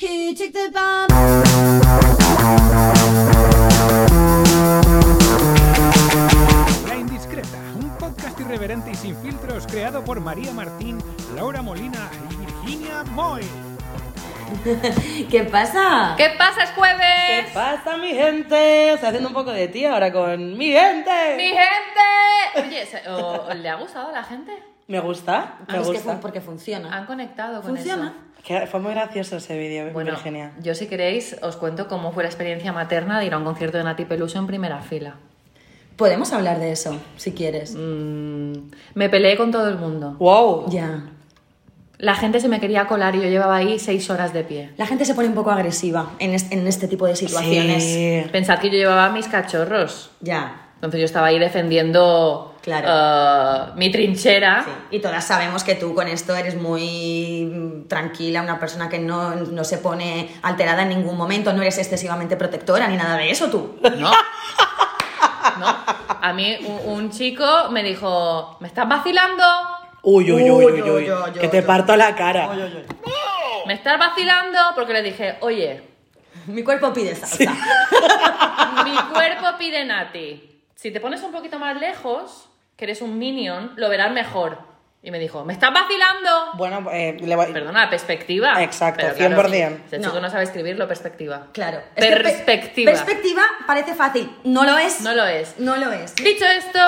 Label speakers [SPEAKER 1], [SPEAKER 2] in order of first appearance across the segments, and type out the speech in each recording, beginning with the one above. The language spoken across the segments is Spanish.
[SPEAKER 1] Who took the bomb?
[SPEAKER 2] La Indiscreta, un podcast irreverente y sin filtros creado por María Martín, Laura Molina y Virginia Moy.
[SPEAKER 1] ¿Qué pasa?
[SPEAKER 3] ¿Qué pasa? Es
[SPEAKER 4] ¿Qué
[SPEAKER 3] jueves.
[SPEAKER 4] pasa, mi gente? Estoy haciendo un poco de ti ahora con mi gente.
[SPEAKER 3] ¡Mi gente! Oye, ¿se- o- ¿le ha gustado a la gente?
[SPEAKER 4] Me gusta, me
[SPEAKER 1] Ah, es que
[SPEAKER 4] gusta.
[SPEAKER 1] fun- porque funciona.
[SPEAKER 3] ¿Han conectado con
[SPEAKER 1] ¿Funciona?
[SPEAKER 3] eso?
[SPEAKER 4] Que fue muy gracioso ese vídeo,
[SPEAKER 3] Bueno,
[SPEAKER 4] Virginia.
[SPEAKER 3] yo si queréis os cuento cómo fue la experiencia materna de ir a un concierto de Nati Peluso en primera fila.
[SPEAKER 1] Podemos hablar de eso, si quieres.
[SPEAKER 3] Mm, me peleé con todo el mundo.
[SPEAKER 4] ¡Wow!
[SPEAKER 1] Ya.
[SPEAKER 3] La gente se me quería colar y yo llevaba ahí seis horas de pie.
[SPEAKER 1] La gente se pone un poco agresiva en, es- en este tipo de situaciones.
[SPEAKER 4] Sí.
[SPEAKER 3] Pensad que yo llevaba mis cachorros.
[SPEAKER 1] Ya.
[SPEAKER 3] Entonces yo estaba ahí defendiendo
[SPEAKER 1] Claro.
[SPEAKER 3] eh, mi trinchera.
[SPEAKER 1] Sí. Y todas sabemos que tú con esto eres muy mm, tranquila, una persona que no, no se pone alterada en ningún momento, no eres excesivamente protectora ni nada de eso tú.
[SPEAKER 3] No. No. A mí un, un chico me dijo, ¿me estás vacilando?
[SPEAKER 4] Uy, uy, uy, uy,
[SPEAKER 1] Uy,
[SPEAKER 4] uy,
[SPEAKER 1] uy, uy,
[SPEAKER 4] que te
[SPEAKER 1] uy.
[SPEAKER 4] parto la cara.
[SPEAKER 3] ¿Me estás vacilando? Porque le dije, oye,
[SPEAKER 1] Mi cuerpo pide salsa.
[SPEAKER 3] mi cuerpo pide Nati. Si te pones un poquito más lejos, que eres un minion, lo verás mejor. Y me dijo, ¿me estás vacilando?
[SPEAKER 4] Bueno, eh, le voy-
[SPEAKER 3] Perdona, perspectiva.
[SPEAKER 4] Exacto,
[SPEAKER 3] Pero claro,
[SPEAKER 4] 100%.
[SPEAKER 3] Ese
[SPEAKER 1] No.
[SPEAKER 3] no sabe escribirlo, perspectiva.
[SPEAKER 1] Claro. Es que pe-
[SPEAKER 3] Perspectiva.
[SPEAKER 1] perspectiva parece fácil. No lo es.
[SPEAKER 3] No lo es.
[SPEAKER 1] No lo es.
[SPEAKER 3] Dicho esto,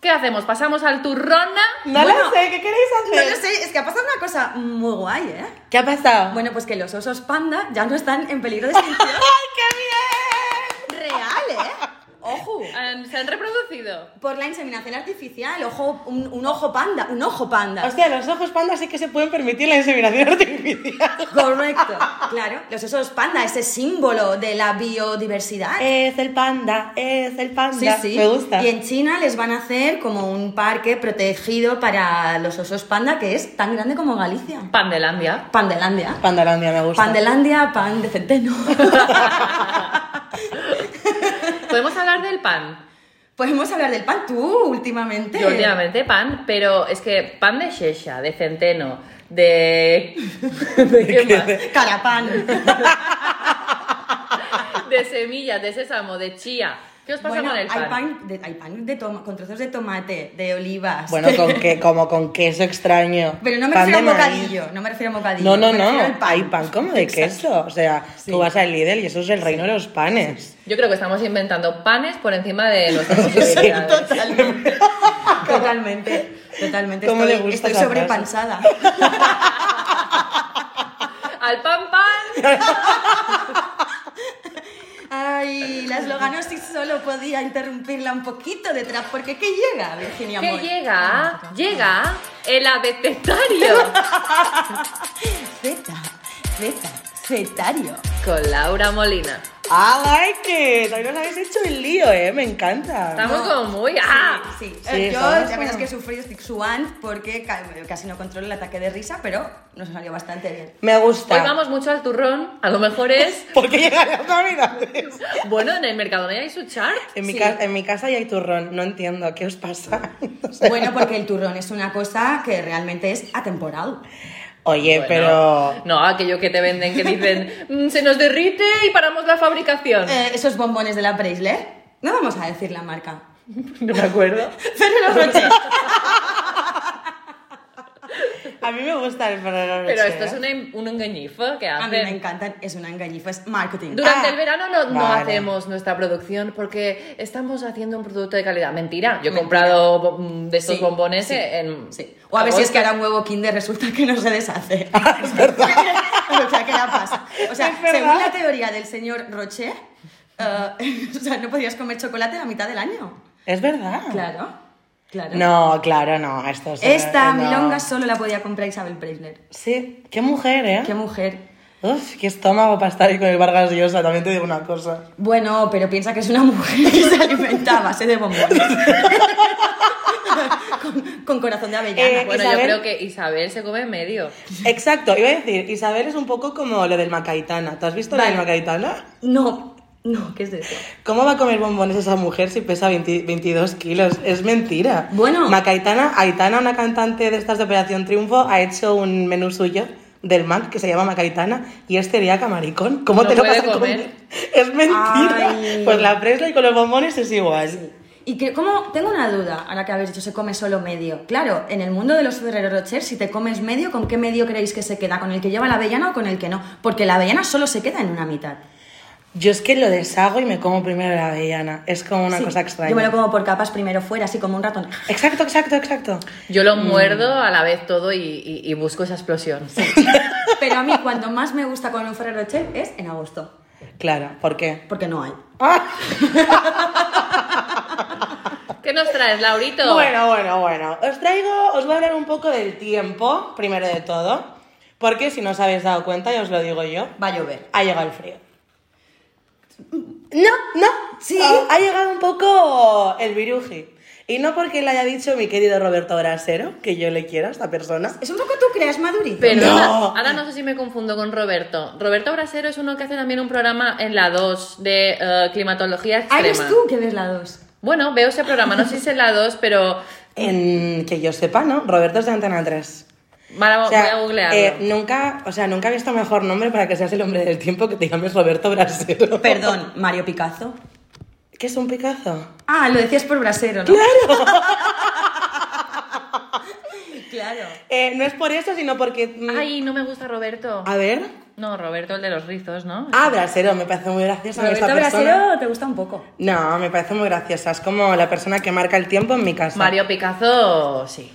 [SPEAKER 3] ¿qué hacemos? ¿Pasamos al turrona?
[SPEAKER 4] No
[SPEAKER 1] Bueno,
[SPEAKER 4] lo sé, ¿qué queréis
[SPEAKER 1] No
[SPEAKER 4] hacer?
[SPEAKER 1] lo sé, es que ha pasado una cosa muy guay, ¿eh?
[SPEAKER 4] ¿Qué ha pasado?
[SPEAKER 1] Bueno, pues que los osos panda ya no están en peligro de extinción.
[SPEAKER 4] ¡Ay, qué bien!
[SPEAKER 1] Real, ¿eh? Ojo.
[SPEAKER 3] Han- ¿Se han reproducido?
[SPEAKER 1] Por la inseminación artificial, ojo, un, un ojo panda, un ojo panda.
[SPEAKER 4] Hostia, los ojos panda sí que se pueden permitir la inseminación artificial.
[SPEAKER 1] Correcto. Claro, los osos panda, ese símbolo de la biodiversidad.
[SPEAKER 4] Es el panda, es el panda.
[SPEAKER 1] Sí, sí.
[SPEAKER 4] Me gusta.
[SPEAKER 1] Y en China les van a hacer como un parque protegido para los osos panda que es tan grande como Galicia.
[SPEAKER 3] Pandelandia.
[SPEAKER 1] Pandelandia.
[SPEAKER 4] Pandalandia me gusta.
[SPEAKER 1] Pandelandia, pan de centeno.
[SPEAKER 3] ¿Podemos hablar del pan?
[SPEAKER 1] Podemos hablar del pan tú últimamente.
[SPEAKER 3] Yo últimamente pan, pero es que pan de shesha, de centeno, de... ¿De qué más?
[SPEAKER 1] Carapán.
[SPEAKER 3] De semillas, de sésamo, de chía. ¿Qué os pasa
[SPEAKER 1] Bueno,
[SPEAKER 3] con el pan?
[SPEAKER 1] hay pan, de, hay pan de toma- con trozos de tomate, de olivas.
[SPEAKER 4] Bueno, con que, como con queso extraño.
[SPEAKER 1] Pero no me
[SPEAKER 4] Pan
[SPEAKER 1] refiero a
[SPEAKER 4] maíz.
[SPEAKER 1] bocadillo, no me refiero a bocadillo.
[SPEAKER 4] No, no, no.
[SPEAKER 1] pan.
[SPEAKER 4] Hay pan como de queso. O sea,
[SPEAKER 1] Sí.
[SPEAKER 4] tú vas al Lidl y eso es el reino de los panes.
[SPEAKER 3] Yo creo que estamos inventando panes por encima de nuestras posibilidades.
[SPEAKER 1] Totalmente. Totalmente. Totalmente.
[SPEAKER 4] ¿Cómo
[SPEAKER 1] estoy
[SPEAKER 4] le gusta
[SPEAKER 1] estoy sobrepansada.
[SPEAKER 3] Al pan pan.
[SPEAKER 1] Ay, la esloganosis solo podía interrumpirla un poquito detrás, porque ¿qué llega, Virginia
[SPEAKER 3] ¿Qué
[SPEAKER 1] Moy?
[SPEAKER 3] llega? Llega el abecetario
[SPEAKER 1] Zeta, zeta, zetario.
[SPEAKER 3] con Laura Molina.
[SPEAKER 4] I like it. Hoy nos habéis hecho el lío, ¿eh? Me encanta.
[SPEAKER 3] Estamos
[SPEAKER 1] No.
[SPEAKER 3] como muy... ¡Ah!
[SPEAKER 1] Sí,
[SPEAKER 4] Sí,
[SPEAKER 1] eh, yo
[SPEAKER 4] estamos
[SPEAKER 1] ya verás que sufrí suant porque ca- casi no controlo el ataque de risa, pero nos salió bastante bien.
[SPEAKER 4] Me gusta.
[SPEAKER 3] Hoy vamos mucho al turrón. A lo mejor es...
[SPEAKER 4] ¿Por qué llegan las navidades?
[SPEAKER 3] Bueno, en el Mercadona hay su chart.
[SPEAKER 4] En mi,
[SPEAKER 1] Sí.
[SPEAKER 4] ca- en mi casa ya hay turrón. No entiendo. ¿Qué os pasa? No sé.
[SPEAKER 1] Bueno, porque el turrón es una cosa que realmente es atemporal.
[SPEAKER 4] Oye,
[SPEAKER 3] Bueno,
[SPEAKER 4] pero...
[SPEAKER 3] No, aquello que te venden que dicen "Mm, se nos derrite y paramos la fabricación.
[SPEAKER 1] Eh, esos bombones de la Preisler, no vamos a decir la marca.
[SPEAKER 3] No me acuerdo.
[SPEAKER 1] Ferrero Rocher.
[SPEAKER 4] A mí me gusta el Ferrero
[SPEAKER 3] Pero esto es un, un engañifo que
[SPEAKER 1] A mí me
[SPEAKER 3] hacen.
[SPEAKER 1] encantan, es una engañifa, es marketing.
[SPEAKER 3] Durante
[SPEAKER 4] Ah,
[SPEAKER 3] el verano no, no
[SPEAKER 4] vale.
[SPEAKER 3] hacemos nuestra producción porque estamos haciendo un producto de calidad. Mentira, yo he
[SPEAKER 1] Mentira.
[SPEAKER 3] comprado mm, de estos
[SPEAKER 1] Sí,
[SPEAKER 3] bombones
[SPEAKER 1] sí,
[SPEAKER 3] en.
[SPEAKER 1] Sí. O a ver si es que ahora un huevo Kinder resulta que no se deshace.
[SPEAKER 4] Es verdad.
[SPEAKER 1] o sea, ¿qué la pasa? O sea, según la teoría del señor Rocher, eh, o sea, no podrías comer chocolate la mitad del año.
[SPEAKER 4] Es verdad.
[SPEAKER 1] Claro, claro.
[SPEAKER 4] No, claro, no. Esto es-
[SPEAKER 1] Esta
[SPEAKER 4] no.
[SPEAKER 1] milonga solo la podía comprar Isabel Preisler.
[SPEAKER 4] Sí, qué mujer, ¿eh?
[SPEAKER 1] Qué mujer.
[SPEAKER 4] Uf, qué estómago para estar ahí con el Vargas Llosa, también te digo una cosa.
[SPEAKER 1] Bueno, pero piensa que es una mujer que se alimenta a base de bombones. con, con corazón de avellana.
[SPEAKER 4] Eh,
[SPEAKER 3] Bueno,
[SPEAKER 4] Isabel-
[SPEAKER 3] yo creo que Isabel se come medio.
[SPEAKER 4] Exacto, iba a decir, Isabel es un poco como lo del Macaitana. ¿Tú has visto lo
[SPEAKER 1] Vale.
[SPEAKER 4] del Macaitana?
[SPEAKER 1] No, no, ¿qué es eso?
[SPEAKER 4] ¿Cómo va a comer bombones esa mujer si pesa 20 22 kilos? Es mentira.
[SPEAKER 1] Bueno.
[SPEAKER 4] Macaitana, Aitana, una cantante de estas de Operación Triunfo, ha hecho un menú suyo del Mac que se llama Macaitana y es celíaca maricón. ¿Cómo
[SPEAKER 3] No
[SPEAKER 4] te lo vas a
[SPEAKER 3] comer.
[SPEAKER 4] comer? Es mentira.
[SPEAKER 1] Ay.
[SPEAKER 4] Pues la Presley con los bombones es igual.
[SPEAKER 1] Y que, ¿cómo? Tengo una duda, ahora que habéis dicho se come solo medio. Claro, en el mundo de los Ferrero Rocher, si te comes medio, ¿con qué medio creéis que se queda? ¿Con el que lleva la avellana o con el que no? Porque la avellana solo se queda en una mitad.
[SPEAKER 4] Yo es que lo deshago y me como primero la avellana. Es como una
[SPEAKER 1] Sí,
[SPEAKER 4] cosa extraña.
[SPEAKER 1] Yo me lo como por capas primero fuera, así como un ratón.
[SPEAKER 4] Exacto, exacto, exacto.
[SPEAKER 3] Yo lo muerdo a la vez todo y, y- y busco esa explosión.
[SPEAKER 1] Pero a mí, cuando más me gusta con un Ferrero Rocher es en agosto.
[SPEAKER 4] Claro, ¿por qué?
[SPEAKER 1] Porque no hay.
[SPEAKER 3] ¿Qué nos traes, Laurito?
[SPEAKER 4] Bueno, bueno, bueno. Os traigo, os voy a hablar un poco del tiempo, primero de todo. Porque si no os habéis dado cuenta, ya os lo digo yo,
[SPEAKER 1] Va a llover.
[SPEAKER 4] ha llegado el frío. No, no.
[SPEAKER 1] Sí.
[SPEAKER 4] Ha, ha llegado un poco el viruji. Y no porque le haya dicho mi querido Roberto Brasero, que yo le quiero a esta persona.
[SPEAKER 1] Es un poco tú creas, Maduri.
[SPEAKER 3] Perdona,
[SPEAKER 4] No.
[SPEAKER 3] ahora no sé si me confundo con Roberto. Roberto Brasero es uno que hace también un programa en la 2 de eh, climatología
[SPEAKER 1] Ah,
[SPEAKER 3] extrema.
[SPEAKER 1] eres tú que ves la 2.
[SPEAKER 3] Bueno, veo ese programa, no sé si es en la 2, pero
[SPEAKER 4] En que yo sepa, ¿no? Roberto es de Antena 3.
[SPEAKER 3] Vale,
[SPEAKER 4] O sea,
[SPEAKER 3] voy a googlearlo.
[SPEAKER 4] eh, nunca, o sea, nunca he visto mejor nombre para que seas el hombre del tiempo que te llames Roberto Brasero.
[SPEAKER 1] Perdón, Mario Picazo.
[SPEAKER 4] ¿Qué es un Picazo?
[SPEAKER 1] Ah, lo decías por brasero, ¿no? Claro.
[SPEAKER 4] Eh, no es por eso, sino porque... mm,
[SPEAKER 3] Ay, no me gusta Roberto.
[SPEAKER 4] A ver.
[SPEAKER 3] No, Roberto, el de los rizos, ¿no?
[SPEAKER 4] Ah, Brasero, me parece muy graciosa
[SPEAKER 1] Roberto
[SPEAKER 4] esta persona.
[SPEAKER 1] Brasero te gusta un poco.
[SPEAKER 4] No, me parece muy graciosa. Es como la persona que marca el tiempo en mi casa.
[SPEAKER 3] Mario Picazo, sí.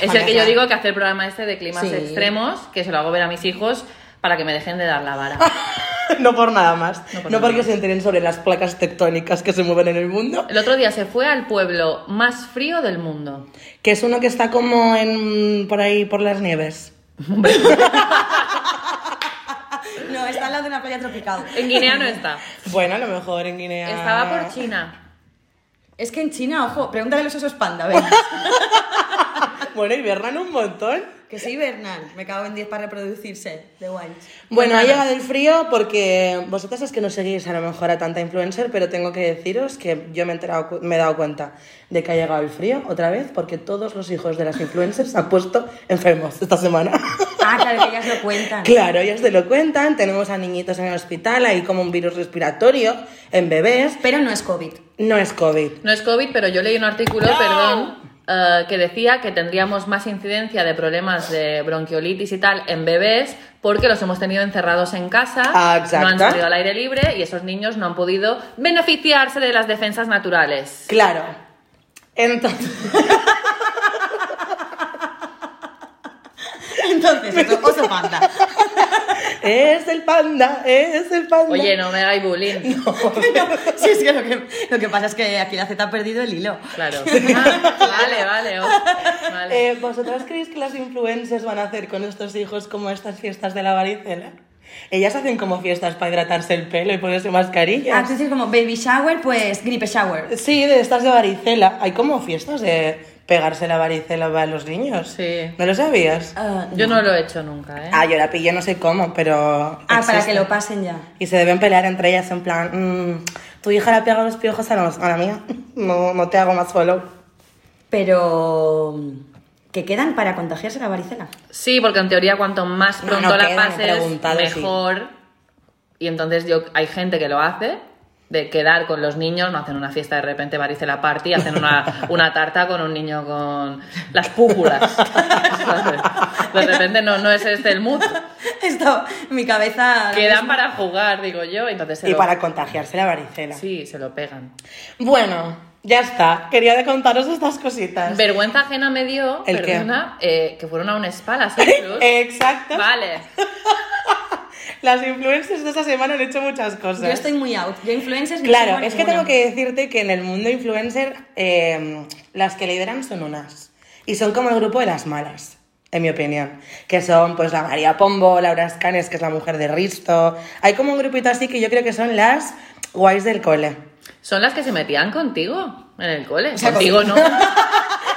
[SPEAKER 3] Es el que yo digo que hace el programa este de climas
[SPEAKER 1] Sí.
[SPEAKER 3] extremos, que se lo hago ver a mis hijos para que me dejen de dar la vara.
[SPEAKER 4] no por nada más.
[SPEAKER 3] No
[SPEAKER 4] No,
[SPEAKER 3] por nada
[SPEAKER 4] porque
[SPEAKER 3] más.
[SPEAKER 4] se enteren sobre las placas tectónicas que se mueven en el mundo.
[SPEAKER 3] El otro día se fue al pueblo más frío del mundo.
[SPEAKER 4] Que es uno que está como en por ahí por las nieves.
[SPEAKER 1] No, está al lado de una playa tropical.
[SPEAKER 3] En Guinea no está.
[SPEAKER 4] Bueno, a lo mejor en Guinea.
[SPEAKER 3] Estaba por China.
[SPEAKER 1] Es que en China, ojo, pregúntale a los osos panda, ven.
[SPEAKER 4] Bueno, hibernan un montón.
[SPEAKER 1] que sí, Bernal. Me cago en 10 para reproducirse. De guay.
[SPEAKER 4] Bueno, ha llegado el frío porque vosotras es que no seguís a lo mejor a tanta influencer, pero tengo que deciros que yo me he, enterado me he dado cuenta de que ha llegado el frío otra vez porque todos los hijos de las influencers se han puesto enfermos esta semana.
[SPEAKER 1] Ah, claro, que ellas lo cuentan.
[SPEAKER 4] Claro, ellas te lo cuentan, tenemos a niñitos en el hospital, hay como un virus respiratorio en bebés.
[SPEAKER 1] Pero no es COVID.
[SPEAKER 4] No es COVID.
[SPEAKER 3] No es COVID, pero yo leí un artículo, perdón, eh, que decía que tendríamos más incidencia de problemas de bronquiolitis y tal en bebés porque los hemos tenido encerrados en casa,
[SPEAKER 4] Ah, exacto.
[SPEAKER 3] no han salido al aire libre y esos niños no han podido beneficiarse de las defensas naturales.
[SPEAKER 4] Claro. Entonces,
[SPEAKER 1] Entonces, eso, oso panda.
[SPEAKER 4] Es el panda, es el panda.
[SPEAKER 3] Oye, no me hagáis bullying.
[SPEAKER 1] Sí, es que lo, que lo que pasa es que aquí la Z ha perdido el hilo.
[SPEAKER 3] Claro. Ah, vale, vale. oh, vale.
[SPEAKER 4] Eh, ¿Vosotras creéis que las influencers van a hacer con estos hijos como estas fiestas de la varicela? Ellas hacen como fiestas para hidratarse el pelo y ponerse
[SPEAKER 1] Ah,
[SPEAKER 4] mascarillas.
[SPEAKER 1] tú dices como baby shower, pues gripe shower.
[SPEAKER 4] Sí, de estas de varicela. Hay como fiestas de pegarse la varicela para los niños.
[SPEAKER 3] Sí.
[SPEAKER 4] ¿No lo sabías?
[SPEAKER 1] Ah,
[SPEAKER 3] Yo no lo he hecho nunca, ¿eh?
[SPEAKER 4] Ah, yo la pillé no sé cómo, pero...
[SPEAKER 1] Ah, para que lo pasen ya.
[SPEAKER 4] Y se deben pelear entre ellas en plan, "Mm, tu hija le pega los piojos a, los- a la mía, no, no te hago más follow.
[SPEAKER 1] Pero que quedan para contagiarse la varicela.
[SPEAKER 3] Sí, porque en teoría cuanto más pronto
[SPEAKER 4] no
[SPEAKER 3] la
[SPEAKER 4] quedan,
[SPEAKER 3] pases,
[SPEAKER 4] preguntado, sí.
[SPEAKER 3] mejor. Y entonces yo hay gente que lo hace, de quedar con los niños, no hacen una fiesta de repente varicela party, hacen una, una tarta con un niño con las púpulas. De repente no, no es este el mood.
[SPEAKER 1] Esto, mi cabeza.
[SPEAKER 3] Quedan para jugar, digo yo, entonces se
[SPEAKER 4] Y
[SPEAKER 3] lo,
[SPEAKER 4] para contagiarse la varicela.
[SPEAKER 3] Sí, se lo pegan.
[SPEAKER 4] Bueno, ya está. Quería de contaros estas cositas.
[SPEAKER 3] Vergüenza ajena me dio,
[SPEAKER 4] ¿El qué?
[SPEAKER 3] perdona, eh, que fueron a un spa las.
[SPEAKER 4] Exacto.
[SPEAKER 3] Vale.
[SPEAKER 4] Las influencers de esta semana han hecho muchas cosas.
[SPEAKER 1] Yo estoy muy out. Yo influencers
[SPEAKER 4] Claro, es que tengo que decirte que en el mundo influencer eh, las que lideran son unas. Y son como el grupo de las malas, en mi opinión. Que son pues la María Pombo, Laura Escanes, que es la mujer de Risto. Hay como un grupito así que yo creo que son las guays del cole.
[SPEAKER 3] Son las que se metían contigo en el cole.
[SPEAKER 1] sea,
[SPEAKER 3] contigo no.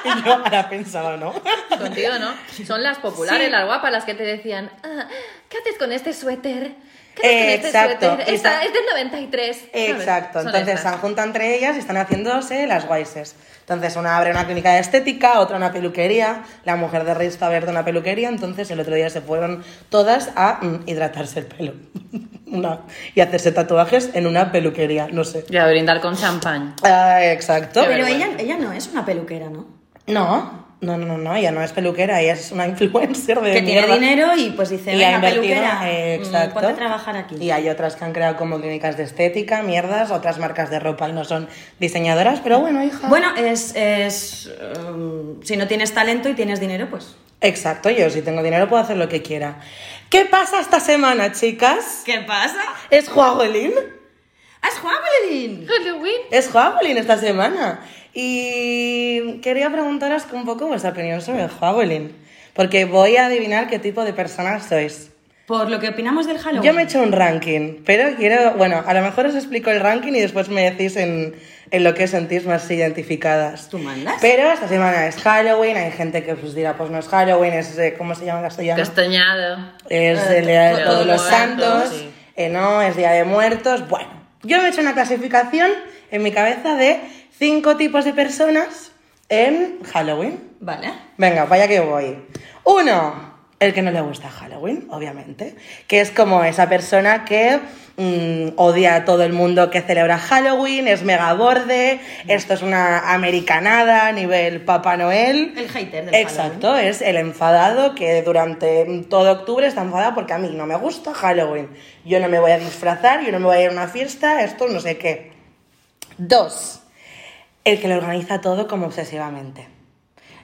[SPEAKER 4] Y yo ahora pensaba, ¿no?
[SPEAKER 3] Contigo no. Son las populares,
[SPEAKER 1] Sí.
[SPEAKER 3] las guapas, las que te decían, "Ah, ¿qué haces con este suéter? ¿Qué con este
[SPEAKER 4] Exacto.
[SPEAKER 3] suéter?
[SPEAKER 4] Y
[SPEAKER 3] Esta-
[SPEAKER 4] está-
[SPEAKER 3] es del 93. ¿sabes?
[SPEAKER 4] Exacto,
[SPEAKER 3] Son
[SPEAKER 4] entonces se
[SPEAKER 3] estas.
[SPEAKER 4] han juntado entre ellas y están haciéndose las guayses. Entonces una abre una clínica de estética, otra una peluquería, la mujer de Risto ha abierto una peluquería, entonces el otro día se fueron todas a mm, hidratarse el pelo Una- y hacerse tatuajes en una peluquería, no sé.
[SPEAKER 3] Y a brindar con champán.
[SPEAKER 4] Ah, exacto.
[SPEAKER 1] Pero ella, ella no es una peluquera, ¿no?
[SPEAKER 4] No, no, no, no, no, ella no es peluquera, ella es una influencer de
[SPEAKER 1] que tiene
[SPEAKER 4] mierda.
[SPEAKER 1] dinero y pues dice,
[SPEAKER 4] Y ha
[SPEAKER 1] peluquera,
[SPEAKER 4] eh, exacto.
[SPEAKER 1] ponte a trabajar aquí.
[SPEAKER 4] Y hay otras que han creado como clínicas de estética, mierdas, otras marcas de ropa y no son diseñadoras, pero bueno, hija.
[SPEAKER 1] Bueno, es, es um, si no tienes talento y tienes dinero, pues...
[SPEAKER 4] Exacto, yo si tengo dinero puedo hacer lo que quiera. ¿Qué pasa esta semana, chicas?
[SPEAKER 1] ¿Qué pasa?
[SPEAKER 4] ¿Es Juagolín?
[SPEAKER 1] ¡Es Juan
[SPEAKER 3] Halloween.
[SPEAKER 4] Es Juagolín esta semana. Y quería preguntaros un poco vuestra opinión sobre Juagolín. Porque voy a adivinar qué tipo de personas sois.
[SPEAKER 1] Por lo que opinamos del Halloween.
[SPEAKER 4] Yo me he hecho un ranking, pero quiero, bueno, a lo mejor os explico el ranking y después me decís en, en lo que os sentís más identificadas.
[SPEAKER 1] ¿Tú mandas?
[SPEAKER 4] Pero esta semana es Halloween, hay gente que pues dirá, pues no es Halloween, es, eh, ¿cómo se llama en castellano?
[SPEAKER 3] Castañado.
[SPEAKER 4] Es
[SPEAKER 1] Eh,
[SPEAKER 4] el día de
[SPEAKER 1] to-
[SPEAKER 4] todos los santos,
[SPEAKER 3] sí.
[SPEAKER 4] eh, no, es día de muertos. Bueno, yo me he hecho una clasificación en mi cabeza de cinco tipos de personas en Halloween.
[SPEAKER 1] Vale.
[SPEAKER 4] Venga, vaya que voy. Uno, el que no le gusta Halloween, obviamente, que es como esa persona que mm, odia a todo el mundo que celebra Halloween, es mega borde, esto es una americanada a nivel Papá Noel.
[SPEAKER 1] El hater del
[SPEAKER 4] Exacto, es el enfadado que durante todo octubre está enfadado porque a mí no me gusta Halloween. Yo no me voy a disfrazar, yo no me voy a ir a una fiesta, esto no sé qué. Dos, el que lo organiza todo como obsesivamente.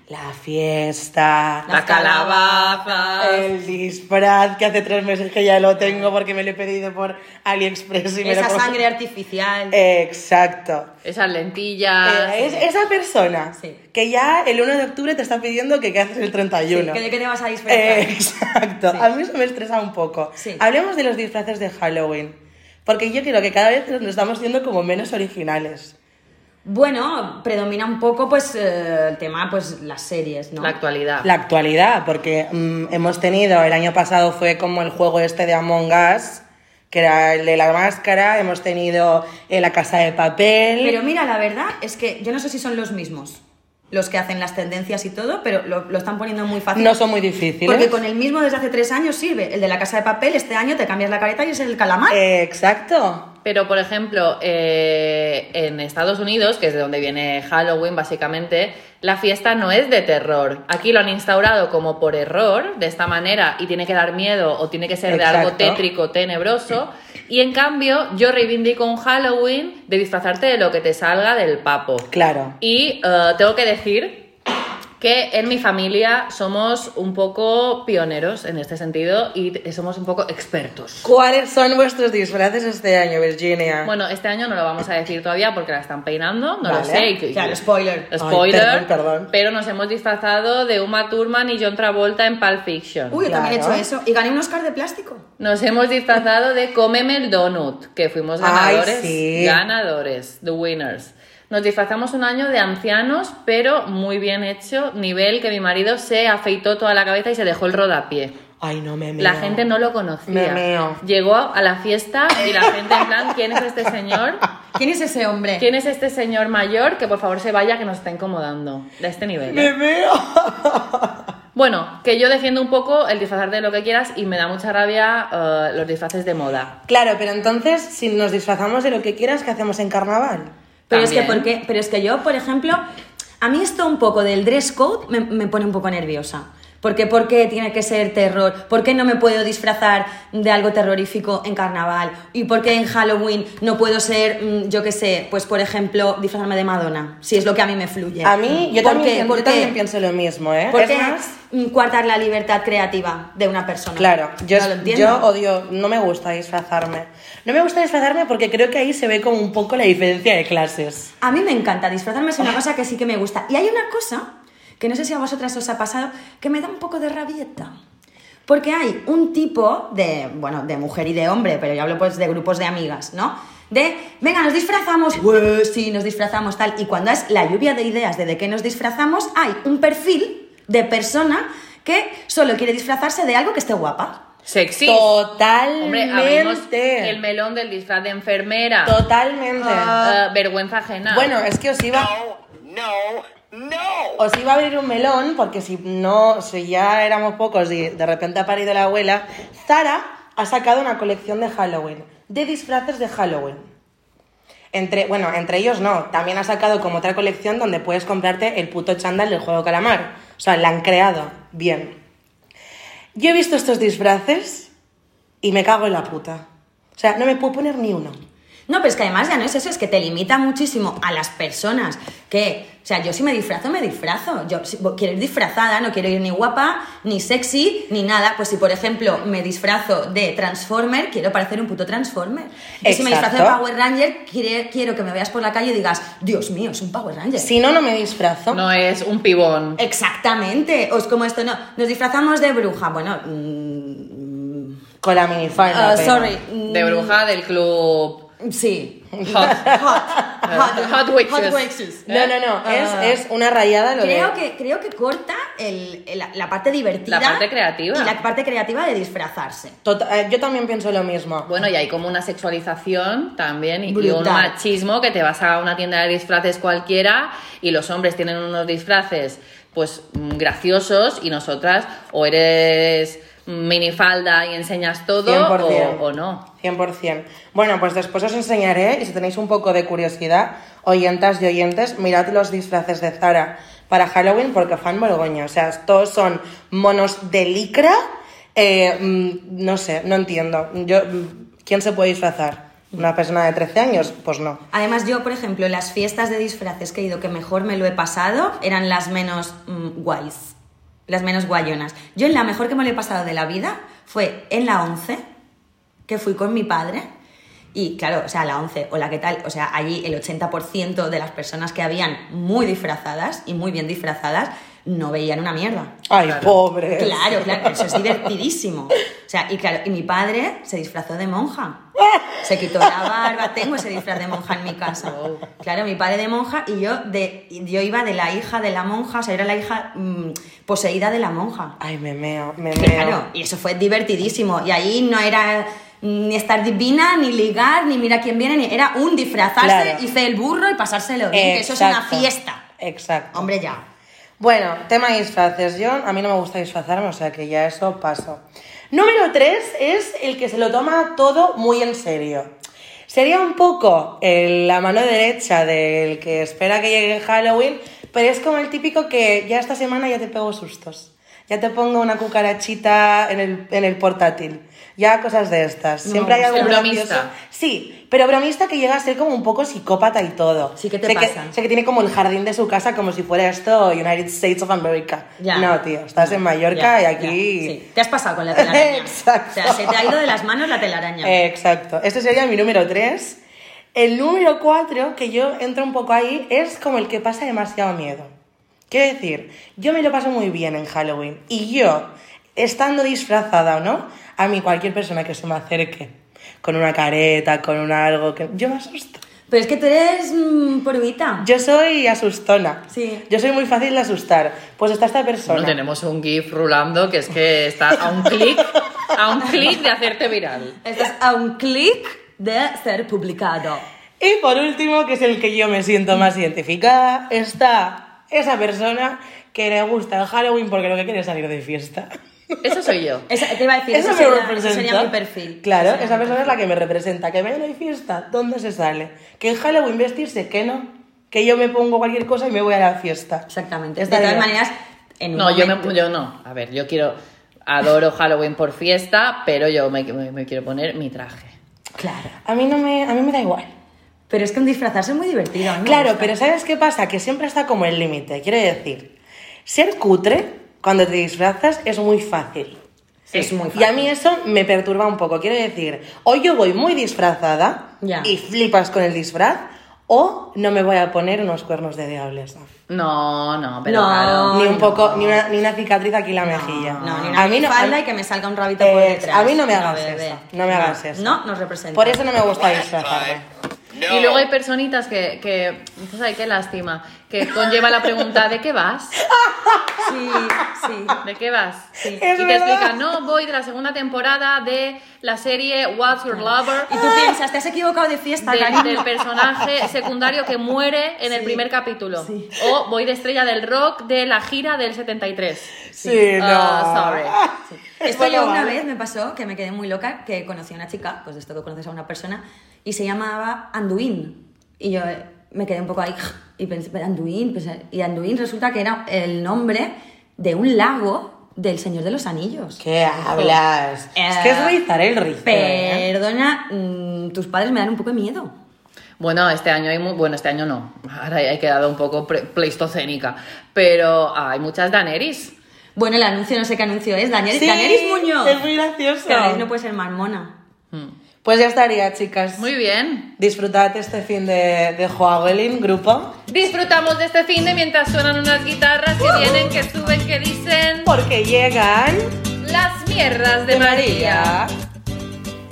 [SPEAKER 4] La fiesta,
[SPEAKER 3] La calabaza.
[SPEAKER 4] el disfraz que hace tres meses que ya lo tengo porque me lo he pedido por AliExpress y me lo
[SPEAKER 1] Esa
[SPEAKER 4] he
[SPEAKER 1] sangre artificial.
[SPEAKER 4] Exacto.
[SPEAKER 3] Esas lentillas.
[SPEAKER 4] Eh, es esa persona
[SPEAKER 1] Sí.
[SPEAKER 4] que ya el 1 de octubre te está pidiendo que qué haces el
[SPEAKER 1] Sí,
[SPEAKER 4] 31.
[SPEAKER 1] ¿que ¿De qué te vas a disfrazar?
[SPEAKER 4] Eh, exacto.
[SPEAKER 1] Sí.
[SPEAKER 4] A mí eso me estresa un poco.
[SPEAKER 1] Sí.
[SPEAKER 4] Hablemos de los disfraces de Halloween. Porque yo creo que cada vez nos estamos siendo como menos originales.
[SPEAKER 1] Bueno, predomina un poco pues eh, el tema, pues las series, ¿no?
[SPEAKER 3] La actualidad.
[SPEAKER 4] La actualidad, porque mm, hemos tenido, el año pasado fue como el juego este de Among Us, que era el de la máscara, hemos tenido eh, la casa de papel.
[SPEAKER 1] Pero mira, la verdad es que yo no sé si son los mismos los que hacen las tendencias y todo, pero lo, lo están poniendo muy fácil.
[SPEAKER 4] no son muy difíciles.
[SPEAKER 1] Porque con el mismo desde hace tres años sirve. El de la casa de papel, este año te cambias la careta y es el calamar.
[SPEAKER 4] Eh, exacto.
[SPEAKER 3] Pero, por ejemplo, eh, en Estados Unidos, que es de donde viene Halloween, básicamente, la fiesta no es de terror. Aquí lo han instaurado como por error, de esta manera, y tiene que dar miedo o tiene que ser de algo tétrico, tenebroso. Y en cambio, yo reivindico un Halloween de disfrazarte de lo que te salga del papo.
[SPEAKER 4] Claro.
[SPEAKER 3] Y eh, tengo que decir que en mi familia somos un poco pioneros en este sentido y somos un poco expertos.
[SPEAKER 4] ¿Cuáles son vuestros disfraces este año, Virginia?
[SPEAKER 3] Bueno, este año no lo vamos a decir todavía porque la están peinando, no lo sé. y
[SPEAKER 1] Claro, spoiler.
[SPEAKER 3] Spoiler,
[SPEAKER 4] Ay, perdón, perdón.
[SPEAKER 3] pero nos hemos disfrazado de Uma Thurman y John Travolta en Pulp Fiction.
[SPEAKER 1] Uy, yo también he hecho eso. Y gané un Oscar de plástico.
[SPEAKER 3] Nos hemos disfrazado de Cómeme el Donut, que fuimos
[SPEAKER 4] Ay,
[SPEAKER 3] ganadores.
[SPEAKER 4] sí.
[SPEAKER 3] Ganadores, the winners. Nos disfrazamos un año de ancianos, pero muy bien hecho, nivel que mi marido se afeitó toda la cabeza y se dejó el rodapié.
[SPEAKER 4] Ay, no me meo.
[SPEAKER 3] La gente no lo conocía.
[SPEAKER 4] Me meo.
[SPEAKER 3] Llegó a la fiesta y la gente en plan, ¿quién es este señor?
[SPEAKER 1] ¿Quién es ese hombre?
[SPEAKER 3] ¿Quién es este señor mayor que por favor se vaya que nos está incomodando? De este nivel.
[SPEAKER 4] Me
[SPEAKER 3] ¿eh?
[SPEAKER 4] meo.
[SPEAKER 3] Bueno, que yo defiendo un poco el disfrazar de lo que quieras y me da mucha rabia eh, los disfraces de moda.
[SPEAKER 4] Claro, pero entonces, si nos disfrazamos de lo que quieras, ¿qué hacemos en carnaval?
[SPEAKER 1] Pero es, que porque, pero es que yo, por ejemplo, a mí esto un poco del dress code me, me pone un poco nerviosa. Porque, ¿Por qué tiene que ser terror? ¿Por qué no me puedo disfrazar de algo terrorífico en carnaval? ¿Y por qué en Halloween no puedo ser, mm, yo qué sé, pues por ejemplo, disfrazarme de Madonna? Si es lo que a mí me fluye.
[SPEAKER 4] A mí, yo,
[SPEAKER 1] ¿Por
[SPEAKER 4] también,
[SPEAKER 1] qué?
[SPEAKER 4] yo
[SPEAKER 1] ¿Por qué?
[SPEAKER 4] también pienso lo mismo, ¿eh?
[SPEAKER 1] ¿Por qué
[SPEAKER 4] más,
[SPEAKER 1] la libertad creativa de una persona?
[SPEAKER 4] Claro, yo,
[SPEAKER 1] No
[SPEAKER 4] yo odio, no me gusta disfrazarme. No me gusta disfrazarme porque creo que ahí se ve como un poco la diferencia de clases.
[SPEAKER 1] A mí me encanta, disfrazarme es una cosa que sí que me gusta. Y hay una cosa, que no sé si a vosotras os ha pasado, que me da un poco de rabieta. Porque hay un tipo de, bueno, de mujer y de hombre, pero yo hablo pues de grupos de amigas, ¿no? De, venga, nos disfrazamos, "Ué, sí, nos disfrazamos tal. Y cuando es la lluvia de ideas de de qué nos disfrazamos, hay un perfil de persona que solo quiere disfrazarse de algo que esté guapa.
[SPEAKER 3] Sexy.
[SPEAKER 4] Totalmente.
[SPEAKER 3] Hombre, abrimos el melón del disfraz de enfermera.
[SPEAKER 4] Totalmente.
[SPEAKER 3] Eh, vergüenza ajena.
[SPEAKER 4] Bueno, es que os iba,
[SPEAKER 5] No, no, no.
[SPEAKER 4] os iba a abrir un melón porque si no, si ya éramos pocos y de repente ha parido la abuela, Zara ha sacado una colección de Halloween, de disfraces de Halloween. Entre, bueno, entre ellos no, también ha sacado como otra colección donde puedes comprarte el puto chándal del juego calamar. O sea, la han creado bien. Yo he visto estos disfraces y me cago en la puta. O sea, no me puedo poner ni uno.
[SPEAKER 1] No, pero es que además ya no es eso, es que te limita muchísimo a las personas que, o sea, yo si me disfrazo, me disfrazo. Yo si quiero ir disfrazada, no quiero ir ni guapa, ni sexy, ni nada. Pues si, por ejemplo, me disfrazo de Transformer, quiero parecer un puto Transformer. Y si me disfrazo de. Power Ranger, quiere- quiero que me veas por la calle y digas, Dios mío, es un Power Ranger.
[SPEAKER 4] Si no, no me disfrazo.
[SPEAKER 3] No es un pibón.
[SPEAKER 1] Exactamente. O es como esto, no. Nos disfrazamos de bruja. Bueno, mm,
[SPEAKER 4] Con la minifalda.
[SPEAKER 1] ah,
[SPEAKER 4] pero-
[SPEAKER 1] sorry. mm,
[SPEAKER 3] De bruja del club
[SPEAKER 1] Sí.
[SPEAKER 3] Hot.
[SPEAKER 1] Hot.
[SPEAKER 3] Hot.
[SPEAKER 1] Hot Witches.
[SPEAKER 4] No, no, no,
[SPEAKER 1] Ah.
[SPEAKER 4] es, es una rayada lo
[SPEAKER 1] Creo
[SPEAKER 4] de...
[SPEAKER 1] que, creo que corta el- el- la, parte divertida.
[SPEAKER 3] La parte creativa.
[SPEAKER 1] Y la parte creativa de disfrazarse.
[SPEAKER 4] Tota- eh, yo también pienso lo mismo.
[SPEAKER 3] Bueno, y hay como una sexualización también y, y un machismo que te vas a una tienda de disfraces cualquiera y los hombres tienen unos disfraces pues mm, graciosos y nosotras o eres minifalda y enseñas todo
[SPEAKER 4] 100%.
[SPEAKER 3] o, o no.
[SPEAKER 4] 100%. Bueno, pues después os enseñaré, y si tenéis un poco de curiosidad, oyentas y oyentes, mirad los disfraces de Zara para Halloween porque fan Borgoña. O sea, todos son monos de licra. eh, mm, no sé, no entiendo. Yo, mm, ¿Quién se puede disfrazar? ¿Una persona de 13 años? Pues no.
[SPEAKER 1] Además, yo, por ejemplo, las fiestas de disfraces que he ido que mejor me lo he pasado eran las menos mm, guays. Las menos guayonas. Yo en la mejor que me lo he pasado de la vida fue en la 11, que fui con mi padre. Y claro, o sea, la 11 o la que tal, o sea, allí el 80% de las personas que habían muy disfrazadas y muy bien disfrazadas no veían una mierda.
[SPEAKER 4] ¡Ay,
[SPEAKER 3] Claro.
[SPEAKER 4] pobre!
[SPEAKER 1] Claro, claro, eso es divertidísimo. O sea, y claro, y mi padre se disfrazó de monja. Se quitó la barba, tengo ese disfraz de monja en mi casa. Claro, mi padre de monja y yo de yo iba de la hija de la monja, o sea, era la hija mm, poseída de la monja.
[SPEAKER 4] Ay, me meo, me meo.
[SPEAKER 1] Claro, y eso fue divertidísimo. Y ahí no era ni estar divina, ni ligar, ni mira quién viene, ni era un disfrazarse,
[SPEAKER 4] Claro.
[SPEAKER 1] hice el burro y pasárselo bien, que eso es una fiesta.
[SPEAKER 4] Exacto.
[SPEAKER 1] Hombre, ya.
[SPEAKER 4] Bueno, tema disfraces. Yo, a mí no me gusta disfrazarme, o sea que ya eso paso. Número 3 es el que se lo toma todo muy en serio. Sería un poco el- la mano derecha del que espera que llegue Halloween, pero es como el típico que ya esta semana ya te pego sustos. Ya te pongo una cucarachita en el, en el portátil. Ya cosas de estas. Siempre hay algo gracioso. Sí, pero bromista que llega a ser como un poco psicópata y todo.
[SPEAKER 1] Sí, ¿qué te
[SPEAKER 4] sé
[SPEAKER 1] pasa?
[SPEAKER 4] Que, sé que tiene como el jardín de su casa como si fuera esto United States of America.
[SPEAKER 1] Ya.
[SPEAKER 4] No, tío, estás en
[SPEAKER 1] Ya,
[SPEAKER 4] Mallorca y
[SPEAKER 1] ya,
[SPEAKER 4] aquí...
[SPEAKER 1] sí. Te has pasado con la telaraña.
[SPEAKER 4] Exacto.
[SPEAKER 1] O sea, se te ha ido de las manos la telaraña.
[SPEAKER 4] Exacto. Este sería mi número 3. El número 4, que yo entro un poco ahí, es como el que pasa demasiado miedo. Quiero decir, yo me lo paso muy bien en Halloween. Y yo, estando disfrazada o no, a mí cualquier persona que se me acerque con una careta, con un algo, que yo me asusto.
[SPEAKER 1] Pero es que tú eres mm, porubita.
[SPEAKER 4] Yo soy asustona.
[SPEAKER 1] Sí.
[SPEAKER 4] Yo soy muy fácil de asustar. Pues está esta persona.
[SPEAKER 3] Bueno, tenemos un GIF rulando que es que está a un clic, a un clic de hacerte viral.
[SPEAKER 1] Estás a un clic de ser publicado.
[SPEAKER 4] Y por último, que es el que yo me siento más identificada, está esa persona que le gusta el Halloween porque lo que quiere es salir de fiesta.
[SPEAKER 3] Eso soy yo.
[SPEAKER 1] Esa- te iba a decir,
[SPEAKER 4] Eso
[SPEAKER 1] eso
[SPEAKER 4] me
[SPEAKER 1] sería,
[SPEAKER 4] representa.
[SPEAKER 1] eso sería mi perfil.
[SPEAKER 4] Claro, esa persona es la que me representa. Que mañana hay fiesta, ¿dónde se sale? Que en Halloween vestirse, que no. Que yo me pongo cualquier cosa y me voy a la fiesta.
[SPEAKER 1] Exactamente.
[SPEAKER 4] Está
[SPEAKER 1] de todas maneras, en un
[SPEAKER 3] No, yo,
[SPEAKER 1] momento-
[SPEAKER 3] me, yo no. A ver, yo quiero. Adoro Halloween por fiesta, pero yo me, me- me quiero poner mi traje.
[SPEAKER 1] Claro.
[SPEAKER 4] A mí, no me, a mí me da igual.
[SPEAKER 1] Pero es que un disfrazarse es muy divertido. a mí me
[SPEAKER 4] Claro,
[SPEAKER 1] gusta.
[SPEAKER 4] pero ¿sabes qué pasa? Que siempre está como el límite. Quiero decir, ser cutre cuando te disfrazas es muy fácil.
[SPEAKER 1] Es muy
[SPEAKER 4] Y
[SPEAKER 1] fácil.
[SPEAKER 4] a mí eso me perturba un poco. Quiero decir, o yo voy muy disfrazada
[SPEAKER 1] Ya.
[SPEAKER 4] y flipas con el disfraz, o no me voy a poner unos cuernos de diablesa.
[SPEAKER 3] No, no, pero
[SPEAKER 1] No.
[SPEAKER 3] claro.
[SPEAKER 4] ni un
[SPEAKER 1] no.
[SPEAKER 4] poco, ni una, ni una cicatriz aquí en la mejilla.
[SPEAKER 1] No, ni una
[SPEAKER 4] a mí no,
[SPEAKER 1] falda
[SPEAKER 4] a-
[SPEAKER 1] y que me salga un rabito por
[SPEAKER 4] Eh,
[SPEAKER 1] detrás.
[SPEAKER 4] a mí no me hagas eso, no me hagas eso.
[SPEAKER 1] No, nos representa.
[SPEAKER 4] Por eso no me gusta disfrazarme.
[SPEAKER 5] No.
[SPEAKER 3] Y luego hay personitas que, que dices, ay, qué lástima, que conlleva la pregunta, ¿de qué vas?
[SPEAKER 1] Sí, sí.
[SPEAKER 3] ¿De qué vas?
[SPEAKER 1] Sí.
[SPEAKER 3] Y te
[SPEAKER 4] verdad.
[SPEAKER 3] explican, no, voy de la segunda temporada de la serie What's Your Lover.
[SPEAKER 1] Y tú piensas, te has equivocado de fiesta,
[SPEAKER 3] de- del personaje secundario que muere en el
[SPEAKER 1] Sí.
[SPEAKER 3] primer capítulo.
[SPEAKER 1] Sí.
[SPEAKER 3] O voy de estrella del rock de la gira del 73.
[SPEAKER 4] Sí, no.
[SPEAKER 3] Ah, sorry.
[SPEAKER 1] Esto
[SPEAKER 4] Bueno,
[SPEAKER 1] yo una
[SPEAKER 4] vale.
[SPEAKER 1] vez me pasó que me quedé muy loca, que conocí a una chica, pues de esto que conoces a una persona, y se llamaba Anduin. Y yo eh, me quedé un poco ahí, y pensé, "Pero Anduin, eh", y Anduin resulta que era el nombre de un lago del Señor de los Anillos.
[SPEAKER 4] ¿Qué hablas? es que es rizar el rizo. ¿eh?
[SPEAKER 1] Perdona, mm, tus padres me dan un poco de miedo.
[SPEAKER 3] Bueno, este año hay mu- bueno, este año no. Ahora he quedado un poco pre- pleistocénica, pero hay muchas Daenerys.
[SPEAKER 1] Bueno, el anuncio, no sé qué anuncio es, Daenerys,
[SPEAKER 4] Sí,
[SPEAKER 1] Daenerys Muñoz.
[SPEAKER 4] Es muy gracioso.
[SPEAKER 1] Que Daenerys no puede ser más mona.
[SPEAKER 4] Pues ya estaría, chicas.
[SPEAKER 3] Muy bien.
[SPEAKER 4] Disfrutad este fin de, de Joaquín, grupo.
[SPEAKER 3] Disfrutamos de este fin de mientras suenan unas guitarras que vienen, que suben, que dicen
[SPEAKER 4] Porque llegan.
[SPEAKER 3] las mierdas de María.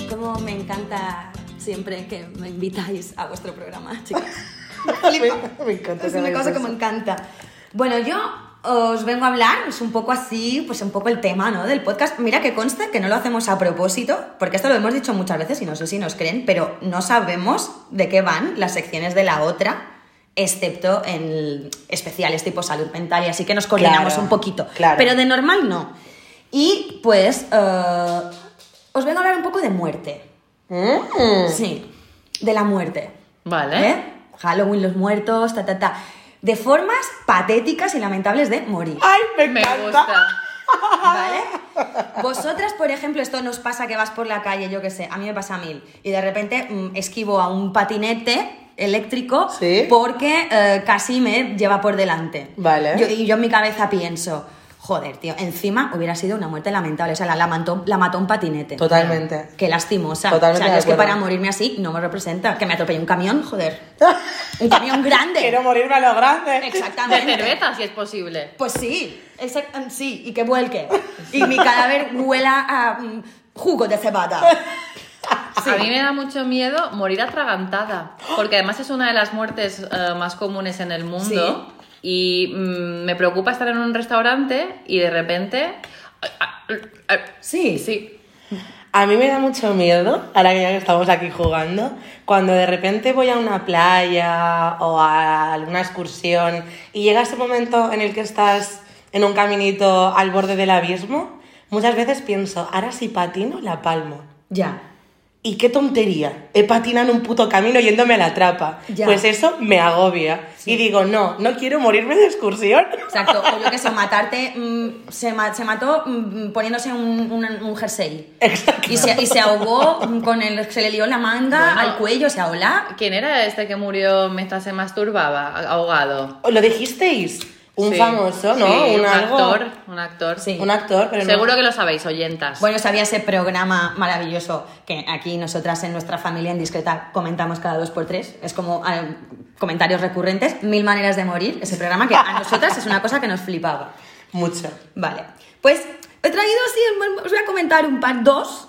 [SPEAKER 1] Como me encanta siempre que me invitáis a vuestro programa, chicas.
[SPEAKER 4] me, me encanta.
[SPEAKER 1] Es una cosa que me encanta. Bueno, yo os vengo a hablar, es un poco así, pues un poco el tema, ¿no? Del podcast. Mira que conste que no lo hacemos a propósito, porque esto lo hemos dicho muchas veces y no sé si nos creen, pero no sabemos de qué van las secciones de la otra, excepto en especiales tipo salud mental y así que nos coordinamos
[SPEAKER 4] Claro,
[SPEAKER 1] un poquito.
[SPEAKER 4] claro.
[SPEAKER 1] Pero de normal no. Y pues eh, os vengo a hablar un poco de muerte.
[SPEAKER 4] Mm.
[SPEAKER 1] Sí, de la muerte.
[SPEAKER 3] Vale.
[SPEAKER 1] ¿Eh? Halloween, los muertos, ta, ta, ta. De formas patéticas y lamentables de morir.
[SPEAKER 4] Ay, me
[SPEAKER 3] Me
[SPEAKER 4] encanta.
[SPEAKER 3] gusta.
[SPEAKER 1] ¿Vale? Vosotras, por ejemplo, esto nos pasa que vas por la calle, yo qué sé, a mí me pasa mil, y de repente mm, esquivo a un patinete eléctrico
[SPEAKER 4] Sí.
[SPEAKER 1] porque eh, casi me lleva por delante.
[SPEAKER 4] Vale.
[SPEAKER 1] Yo- y yo en mi cabeza pienso, joder, tío, encima hubiera sido una muerte lamentable, o sea, la, la mató, la mató un patinete.
[SPEAKER 4] Totalmente.
[SPEAKER 1] Qué lastimosa.
[SPEAKER 4] Totalmente
[SPEAKER 1] o sea, es que para morirme así no me representa. Que me atropelle un camión, joder. Un camión grande.
[SPEAKER 4] Quiero morirme a lo grande.
[SPEAKER 3] De
[SPEAKER 1] Exactamente.
[SPEAKER 3] cerveza, si es posible.
[SPEAKER 1] Pues sí, exact- sí, y que vuelque. Y mi cadáver huela a mm, jugo de cebada. Sí.
[SPEAKER 3] A mí me da mucho miedo morir atragantada, porque además es una de las muertes eh, más comunes en el mundo. Y mm, me preocupa estar en un restaurante y de repente.
[SPEAKER 1] Sí.
[SPEAKER 3] Sí.
[SPEAKER 4] A mí me da mucho miedo, ahora que ya estamos aquí jugando, cuando de repente voy a una playa o a alguna excursión y llega ese momento en el que estás en un caminito al borde del abismo, muchas veces pienso, ahora si patino, la palmo.
[SPEAKER 1] Ya.
[SPEAKER 4] Y qué tontería, he patinado en un puto camino yéndome a la trapa.
[SPEAKER 1] Ya.
[SPEAKER 4] Pues eso me agobia. Y digo, no, no quiero morirme de excursión.
[SPEAKER 1] Exacto. O yo que sé, matarte. mm, se, ma- se mató mm, poniéndose un, un- un jersey.
[SPEAKER 4] Exacto.
[SPEAKER 1] Y se, y se ahogó con el. Se le lió la manga
[SPEAKER 3] Bueno.
[SPEAKER 1] al cuello, o sea, hola.
[SPEAKER 3] ¿Quién era este que murió mientras se masturbaba, ahogado?
[SPEAKER 4] ¿Lo dijisteis? Un
[SPEAKER 3] Sí.
[SPEAKER 4] famoso, ¿no?
[SPEAKER 3] Sí, un, actor, un actor.
[SPEAKER 1] Sí.
[SPEAKER 4] Un actor, pero no-
[SPEAKER 3] Seguro que lo sabéis, oyentas.
[SPEAKER 1] Bueno, sabía ese programa maravilloso que aquí nosotras en nuestra familia en discreta comentamos cada dos por tres. Es como eh, comentarios recurrentes, mil maneras de morir. Ese programa que a nosotras es una cosa que nos flipaba.
[SPEAKER 4] Mucho.
[SPEAKER 1] Vale, pues he traído así, os voy a comentar un par, dos,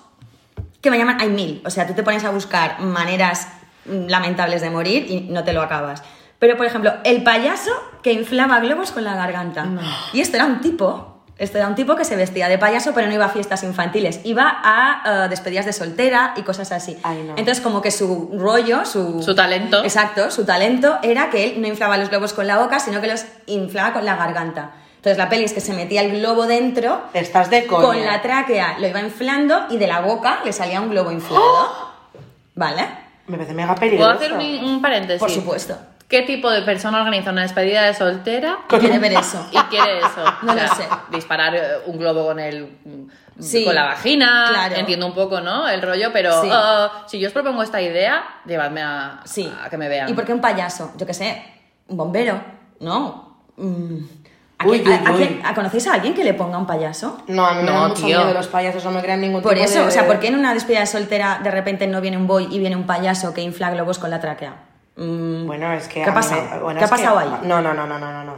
[SPEAKER 1] que me llaman, hay mil. O sea, tú te pones a buscar maneras mm, lamentables de morir y no te lo acabas. Pero, por ejemplo, el payaso que inflaba globos con la garganta. Y esto era un tipo, esto era un tipo que se vestía de payaso, pero no iba a fiestas infantiles, iba a eh, despedidas de soltera y cosas así.
[SPEAKER 4] Ay, no.
[SPEAKER 1] Entonces, como que su rollo, su...
[SPEAKER 3] Su talento.
[SPEAKER 1] Exacto, su talento era que él no inflaba los globos con la boca, sino que los inflaba con la garganta. Entonces, la peli es que se metía el globo dentro
[SPEAKER 4] Estás de coña.
[SPEAKER 1] con la tráquea lo iba inflando y de la boca le salía un globo inflado. ¿Vale?
[SPEAKER 4] Me parece mega peligroso.
[SPEAKER 3] ¿Puedo hacer un, un paréntesis?
[SPEAKER 1] Por supuesto.
[SPEAKER 3] ¿Qué tipo de persona organiza una despedida de soltera
[SPEAKER 1] Quiere ver eso.
[SPEAKER 3] y quiere eso?
[SPEAKER 1] No lo sé.
[SPEAKER 3] Disparar eh, un globo con el
[SPEAKER 1] Sí,
[SPEAKER 3] con la vagina,
[SPEAKER 1] claro.
[SPEAKER 3] entiendo un poco, ¿no? El rollo, pero
[SPEAKER 1] Sí.
[SPEAKER 3] ah, si yo os propongo esta idea, llevadme a,
[SPEAKER 1] Sí.
[SPEAKER 3] a que me vean.
[SPEAKER 1] ¿Y por qué un payaso? Yo qué sé, un bombero, ¿no? Mm, ¿A,
[SPEAKER 4] Uy,
[SPEAKER 1] quién- a-
[SPEAKER 4] uy,
[SPEAKER 1] a
[SPEAKER 4] uy.
[SPEAKER 1] quién- a- ¿Conocéis a alguien que le ponga un payaso?
[SPEAKER 4] No, a mí me
[SPEAKER 3] No,
[SPEAKER 4] da mucho
[SPEAKER 3] tío.
[SPEAKER 4] miedo los payasos, no me crean ningún
[SPEAKER 1] Por
[SPEAKER 4] tipo
[SPEAKER 1] eso,
[SPEAKER 4] de...
[SPEAKER 1] o sea, ¿por qué en una despedida de soltera de repente no viene un boy y viene un payaso que infla globos con la tráquea? Mm,
[SPEAKER 4] Bueno, es que...
[SPEAKER 1] ¿Qué ha pasado?
[SPEAKER 4] me- bueno,
[SPEAKER 1] ¿Qué
[SPEAKER 4] es
[SPEAKER 1] ha pasado
[SPEAKER 4] que-
[SPEAKER 1] ahí?
[SPEAKER 4] No, no, no, no, no, no, no.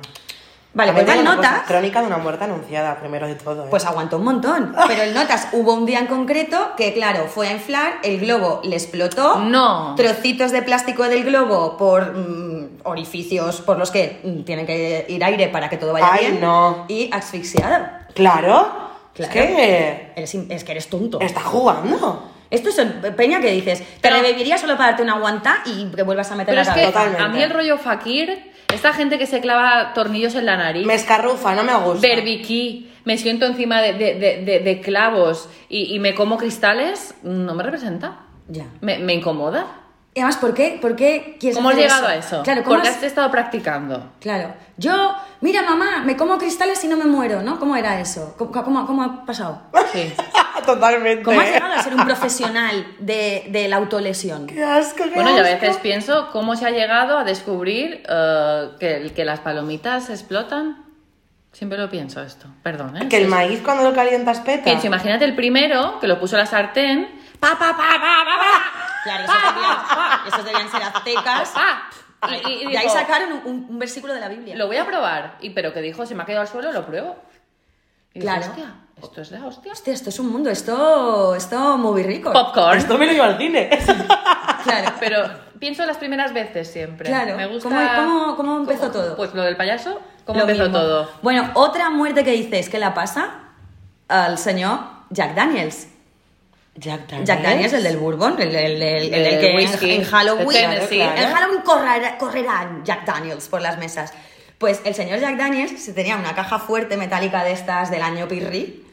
[SPEAKER 1] Vale, pues
[SPEAKER 4] cosa,
[SPEAKER 1] notas.
[SPEAKER 4] Crónica de una muerte anunciada, primero de todo. ¿eh?
[SPEAKER 1] Pues aguantó un montón. Pero en notas hubo un día en concreto que, claro, fue a inflar, el globo le explotó.
[SPEAKER 3] No.
[SPEAKER 1] Trocitos de plástico del globo por mm, orificios por los que mm, tiene que ir aire para que todo vaya
[SPEAKER 4] Ay,
[SPEAKER 1] bien.
[SPEAKER 4] no.
[SPEAKER 1] Y asfixiado.
[SPEAKER 4] Claro. Es
[SPEAKER 1] Claro.
[SPEAKER 4] que
[SPEAKER 1] Eres es que eres tonto.
[SPEAKER 4] está jugando.
[SPEAKER 1] Esto es peña que dices, te
[SPEAKER 3] Pero-
[SPEAKER 1] reviviría solo para darte una guanta y que vuelvas a meter
[SPEAKER 3] Pero
[SPEAKER 1] la
[SPEAKER 3] es que
[SPEAKER 1] cabeza.
[SPEAKER 3] A mí el rollo fakir, esta gente que se clava tornillos en la nariz,
[SPEAKER 4] Me escarrufa, no me gusta.
[SPEAKER 3] berbiquí, me siento encima de, de- de- de- de clavos y, y me como cristales, no me representa.
[SPEAKER 1] Ya.
[SPEAKER 3] Me, me incomoda.
[SPEAKER 1] Y además, ¿por qué, por qué quieres
[SPEAKER 3] ¿Cómo has llegado a eso?
[SPEAKER 1] Claro, ¿cómo
[SPEAKER 3] Porque
[SPEAKER 1] has-
[SPEAKER 3] has estado practicando.
[SPEAKER 1] Claro. Yo, mira mamá, me como cristales y no me muero, ¿no? ¿Cómo era eso? ¿Cómo, cómo, cómo ha pasado?
[SPEAKER 3] Sí.
[SPEAKER 4] Totalmente.
[SPEAKER 1] ¿Cómo has llegado a ser un profesional de, de la autolesión?
[SPEAKER 4] Qué asco, qué
[SPEAKER 3] Bueno, y a veces pienso cómo se ha llegado a descubrir eh, que, que las palomitas explotan. Siempre lo pienso esto, perdón, ¿eh?
[SPEAKER 4] Que el maíz cuando lo calientas peta.
[SPEAKER 3] Pienso, imagínate el primero que lo puso la sartén. Pa, pa, pa, pa, pa, pa.
[SPEAKER 1] Claro, esos
[SPEAKER 3] pa,
[SPEAKER 1] debían,
[SPEAKER 3] pa,
[SPEAKER 1] esos debían ser aztecas.
[SPEAKER 3] pa. Y, y- y
[SPEAKER 1] de ahí
[SPEAKER 3] digo,
[SPEAKER 1] sacaron un, un versículo de la Biblia.
[SPEAKER 3] Lo voy a probar. Y pero que dijo, se me ha quedado al suelo, lo pruebo. Y
[SPEAKER 1] Claro.
[SPEAKER 3] hostia, esto es la hostia.
[SPEAKER 1] Hostia, esto es un mundo, esto, esto muy rico.
[SPEAKER 3] Popcorn.
[SPEAKER 4] Esto me lo llevo al cine.
[SPEAKER 1] Claro.
[SPEAKER 3] Pero pienso las primeras veces siempre.
[SPEAKER 1] Claro.
[SPEAKER 3] Me gusta.
[SPEAKER 1] ¿Cómo- cómo- cómo empezó todo?
[SPEAKER 3] Pues lo del payaso, ¿cómo
[SPEAKER 1] Lo
[SPEAKER 3] empezó
[SPEAKER 1] mismo.
[SPEAKER 3] todo?
[SPEAKER 1] Bueno, otra muerte que dices que la pasa al señor Jack Daniels.
[SPEAKER 4] Jack Daniels.
[SPEAKER 1] Jack Daniels, el del Bourbon, el, el- el- que
[SPEAKER 3] whisky
[SPEAKER 1] en, en Halloween, en. Halloween correrá- correrán Jack Daniels por las mesas. Pues el señor Jack Daniels se tenía una caja fuerte metálica de estas del año Pirri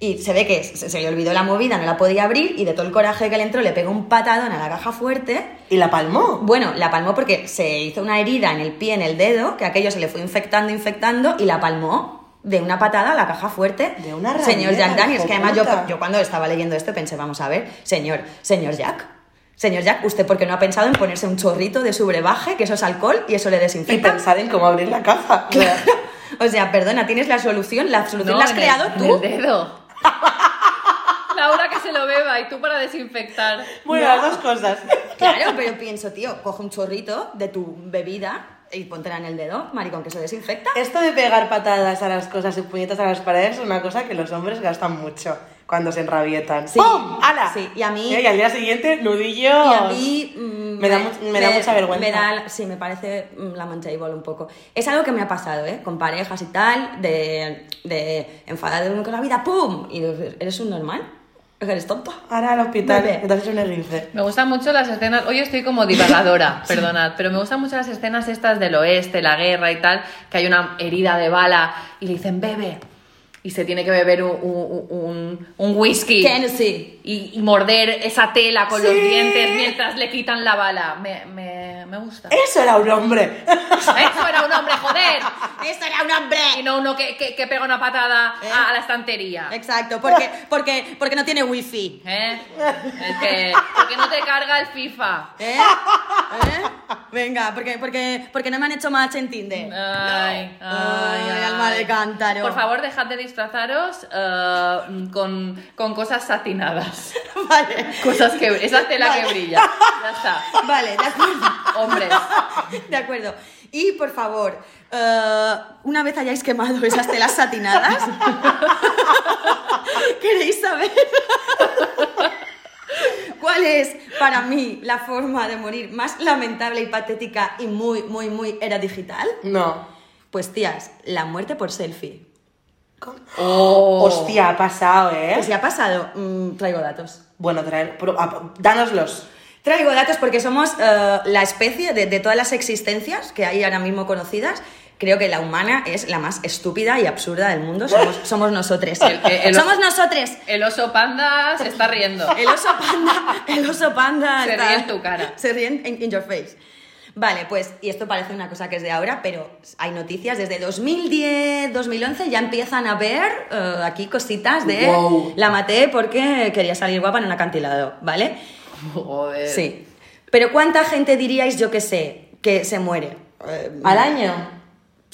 [SPEAKER 1] y se ve que se, se le olvidó la movida, no la podía abrir y de todo el coraje que le entró le pegó un patadón a la caja fuerte.
[SPEAKER 4] Y la palmó.
[SPEAKER 1] Bueno, la palmó porque se hizo una herida en el pie, en el dedo, que aquello se le fue infectando, infectando y la palmó de una patada a la caja fuerte.
[SPEAKER 4] De una
[SPEAKER 1] Señor
[SPEAKER 4] rabieta,
[SPEAKER 1] Jack Daniels, que además yo, yo cuando estaba leyendo esto pensé, vamos a ver, señor, señor Jack. Señor Jack, ¿usted por qué no ha pensado en ponerse un chorrito de su brebaje, que eso es alcohol y eso le
[SPEAKER 4] Y
[SPEAKER 1] desinfecta?
[SPEAKER 4] pensar en cómo abrir la caja.
[SPEAKER 1] Claro. O sea, perdona, tienes la solución, la solución
[SPEAKER 3] No,
[SPEAKER 1] la has
[SPEAKER 3] en el-
[SPEAKER 1] creado
[SPEAKER 3] en
[SPEAKER 1] tú.
[SPEAKER 3] el dedo. Laura que se lo beba y tú para desinfectar.
[SPEAKER 4] Bueno, las dos cosas.
[SPEAKER 1] Claro, pero pienso, tío, coge un chorrito de tu bebida y póntela en el dedo, maricón, que eso desinfecta.
[SPEAKER 4] Esto de pegar patadas a las cosas y puñetas a las paredes es una cosa que los hombres gastan mucho cuando se enrabietan.
[SPEAKER 1] Sí,
[SPEAKER 4] ¡Pum! ¡Hala!
[SPEAKER 1] sí, y a mí-
[SPEAKER 4] Y al día siguiente, nudillo.
[SPEAKER 1] Y a mí mm,
[SPEAKER 4] Me da mu- me da mucha vergüenza.
[SPEAKER 1] me da- sí, me parece mm, la manchable un poco. Es algo que me ha pasado, ¿eh? Con parejas y tal, de, de enfadado con la vida, ¡pum! Y ¿eres un normal? ¿Eres tonto?
[SPEAKER 4] Ahora al hospital, que te has hecho un esguince.
[SPEAKER 3] Me gustan mucho las escenas, hoy estoy como divagadora, perdonad, pero me gustan mucho las escenas estas del oeste, la guerra y tal, que hay una herida de bala y le dicen bebe y se tiene que beber un, un- un- un whisky
[SPEAKER 1] Tennessee.
[SPEAKER 3] y, y morder esa tela con los
[SPEAKER 4] Sí.
[SPEAKER 3] dientes mientras le quitan la bala. Me, me, me gusta.
[SPEAKER 4] Eso era un hombre.
[SPEAKER 3] Eso era un hombre, joder.
[SPEAKER 1] ¡Eso era un hombre!
[SPEAKER 3] Y no uno que, que, que pega una patada
[SPEAKER 1] ¿Eh?
[SPEAKER 3] a, a la estantería.
[SPEAKER 1] Exacto, porque, porque, porque no tiene wifi.
[SPEAKER 3] ¿Eh? El que, porque no te carga el FIFA.
[SPEAKER 1] ¿Eh? ¿Eh? Venga, porque, porque, porque no me han hecho match en Tinder.
[SPEAKER 3] Ay, ay,
[SPEAKER 1] Ay,
[SPEAKER 3] ay.
[SPEAKER 1] alma de cántaro.
[SPEAKER 3] Por favor, dejad de disfrazaros eh, con, con cosas satinadas.
[SPEAKER 1] Vale.
[SPEAKER 3] Cosas que. Esa tela que brilla. Ya está.
[SPEAKER 1] Vale, de acuerdo.
[SPEAKER 3] Hombres.
[SPEAKER 1] De acuerdo. Y por favor, eh, una vez hayáis quemado esas telas satinadas, ¿queréis saber cuál es para mí la forma de morir más lamentable y patética y muy, muy, muy era digital?
[SPEAKER 4] No.
[SPEAKER 1] Pues tías, la muerte por selfie.
[SPEAKER 3] Oh.
[SPEAKER 4] Hostia, ha pasado, ¿eh?
[SPEAKER 1] Pues ya ha pasado. Mm, traigo datos.
[SPEAKER 4] Bueno, traer, pro- ah, dánoslos.
[SPEAKER 1] Traigo datos porque somos eh, la especie de, de todas las existencias que hay ahora mismo conocidas. Creo que la humana es la más estúpida y absurda del mundo. Somos, somos nosotros.
[SPEAKER 3] El- el- el-
[SPEAKER 1] somos nosotros.
[SPEAKER 3] El oso panda se está riendo.
[SPEAKER 1] El oso panda. El oso panda.
[SPEAKER 3] Se
[SPEAKER 1] está-
[SPEAKER 3] ríe en tu cara.
[SPEAKER 1] Se ríen en in your face. Vale, pues, y esto parece una cosa que es de ahora, pero hay noticias desde 2010, 2011, ya empiezan a ver eh, aquí cositas de
[SPEAKER 4] Wow.
[SPEAKER 1] la maté porque quería salir guapa en un acantilado, ¿vale?
[SPEAKER 3] Joder.
[SPEAKER 1] Sí. Pero ¿cuánta gente diríais, yo que sé, que se muere? Eh,
[SPEAKER 4] ¿Al año?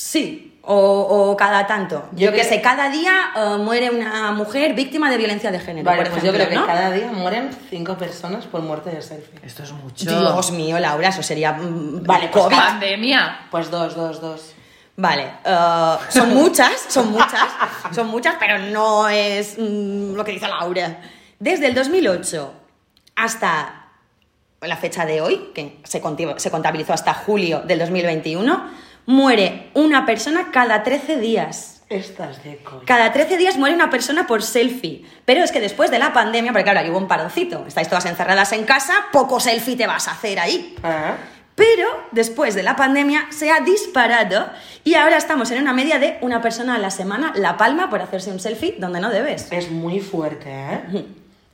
[SPEAKER 1] Sí. O, o cada tanto. Yo,
[SPEAKER 4] Yo
[SPEAKER 1] que
[SPEAKER 4] creo-
[SPEAKER 1] sé, cada día eh, muere una mujer víctima de violencia de género.
[SPEAKER 4] Vale,
[SPEAKER 1] por
[SPEAKER 4] pues yo creo que
[SPEAKER 1] ¿no?
[SPEAKER 4] cada día mueren cinco personas por muerte de selfie.
[SPEAKER 3] Esto es mucho.
[SPEAKER 1] Dios mío, Laura, eso sería. mm,
[SPEAKER 4] Vale, pues
[SPEAKER 1] COVID.
[SPEAKER 3] Pandemia.
[SPEAKER 4] Pues dos, dos, dos.
[SPEAKER 1] Vale, eh, son muchas, son muchas, son muchas, pero no es mm, lo que dice Laura. Desde el 2008 hasta la fecha de hoy, que se, se contabilizó hasta julio del 2021, muere una persona cada 13 días.
[SPEAKER 4] Estas de coña.
[SPEAKER 1] Cada 13 días muere una persona por selfie. Pero es que después de la pandemia, porque claro, aquí hubo un paroncito, estáis todas encerradas en casa, poco selfie te vas a hacer ahí.
[SPEAKER 4] Ah,
[SPEAKER 1] Pero después de la pandemia se ha disparado y ahora estamos en una media de una persona a la semana la palma por hacerse un selfie donde no debes.
[SPEAKER 4] es muy fuerte, ¿eh?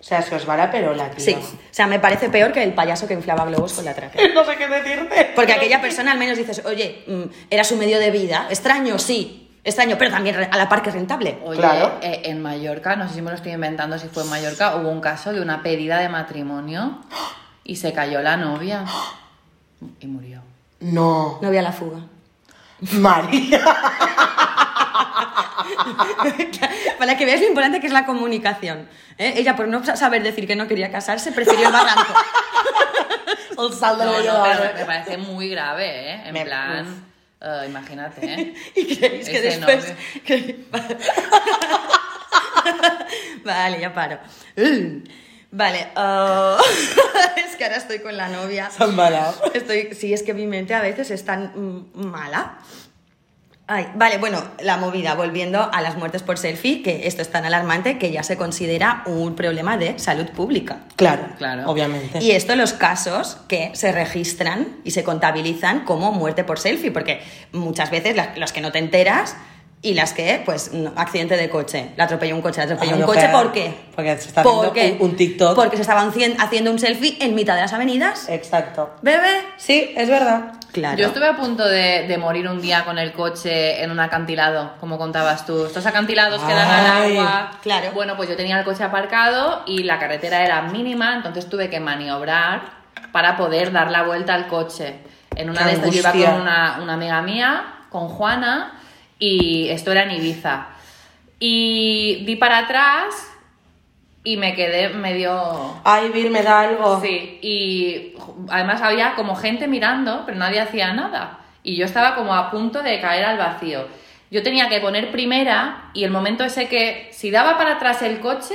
[SPEAKER 4] O sea, se os va la perola, tío.
[SPEAKER 1] Sí, o sea, me parece peor que el payaso que inflaba globos con la tráquea.
[SPEAKER 4] No sé qué decirte.
[SPEAKER 1] Porque aquella persona al menos dices, oye, mm, era su medio de vida, extraño, sí, extraño, pero también a la par que rentable.
[SPEAKER 3] Oye,
[SPEAKER 4] Claro.
[SPEAKER 3] eh, en Mallorca, no sé si me lo estoy inventando, si fue en Mallorca, hubo un caso de una pedida de matrimonio y se cayó la novia y murió.
[SPEAKER 4] No.
[SPEAKER 1] No voy a la fuga.
[SPEAKER 4] María.
[SPEAKER 1] Para que veáis lo importante que es la comunicación. ¿eh? Ella, por no saber decir que no quería casarse, prefirió el barranco.
[SPEAKER 4] El
[SPEAKER 3] No, no, pero me parece muy grave, ¿eh? En
[SPEAKER 4] Me-
[SPEAKER 3] plan, eh, imagínate, ¿eh?
[SPEAKER 1] Y creéis que
[SPEAKER 3] Ese
[SPEAKER 1] después... que- vale, ya paro. Mm. Vale, ah, es que ahora estoy con la novia.
[SPEAKER 4] Han embalado.
[SPEAKER 1] Estoy, sí, es que mi mente a veces es tan mm, mala. Ay, vale, bueno, la movida, volviendo a las muertes por selfie, que esto es tan alarmante que ya se considera un problema de salud pública.
[SPEAKER 4] Claro,
[SPEAKER 3] Claro.
[SPEAKER 4] obviamente.
[SPEAKER 1] Y esto los casos que se registran y se contabilizan como muerte por selfie, porque muchas veces las, las que no te enteras y las que, pues, no, accidente de coche, la atropelló un coche, la atropelló
[SPEAKER 4] Ah,
[SPEAKER 1] un coche. ¿por qué?
[SPEAKER 4] Porque se está
[SPEAKER 1] ¿Por
[SPEAKER 4] haciendo un- un TikTok.
[SPEAKER 1] Porque se estaban cien- haciendo un selfie en mitad de las avenidas.
[SPEAKER 4] Exacto.
[SPEAKER 1] ¿Bebé?
[SPEAKER 4] Sí, es verdad.
[SPEAKER 1] Claro.
[SPEAKER 3] Yo estuve a punto de, de morir un día con el coche en un acantilado, como contabas tú. Estos acantilados que dan al
[SPEAKER 4] Ay,
[SPEAKER 3] agua.
[SPEAKER 1] claro.
[SPEAKER 3] Bueno, pues yo tenía el coche aparcado y la carretera era mínima, entonces tuve que maniobrar para poder dar la vuelta al coche. En una
[SPEAKER 4] Qué
[SPEAKER 3] de estas yo iba con una, una amiga mía, con Juana, y esto era en Ibiza. Y di para atrás y me quedé medio...
[SPEAKER 4] Ay, Vir, me da algo.
[SPEAKER 3] Sí, y además había como gente mirando, pero nadie hacía nada. Y yo estaba como a punto de caer al vacío. Yo tenía que poner primera y el momento ese que si daba para atrás el coche,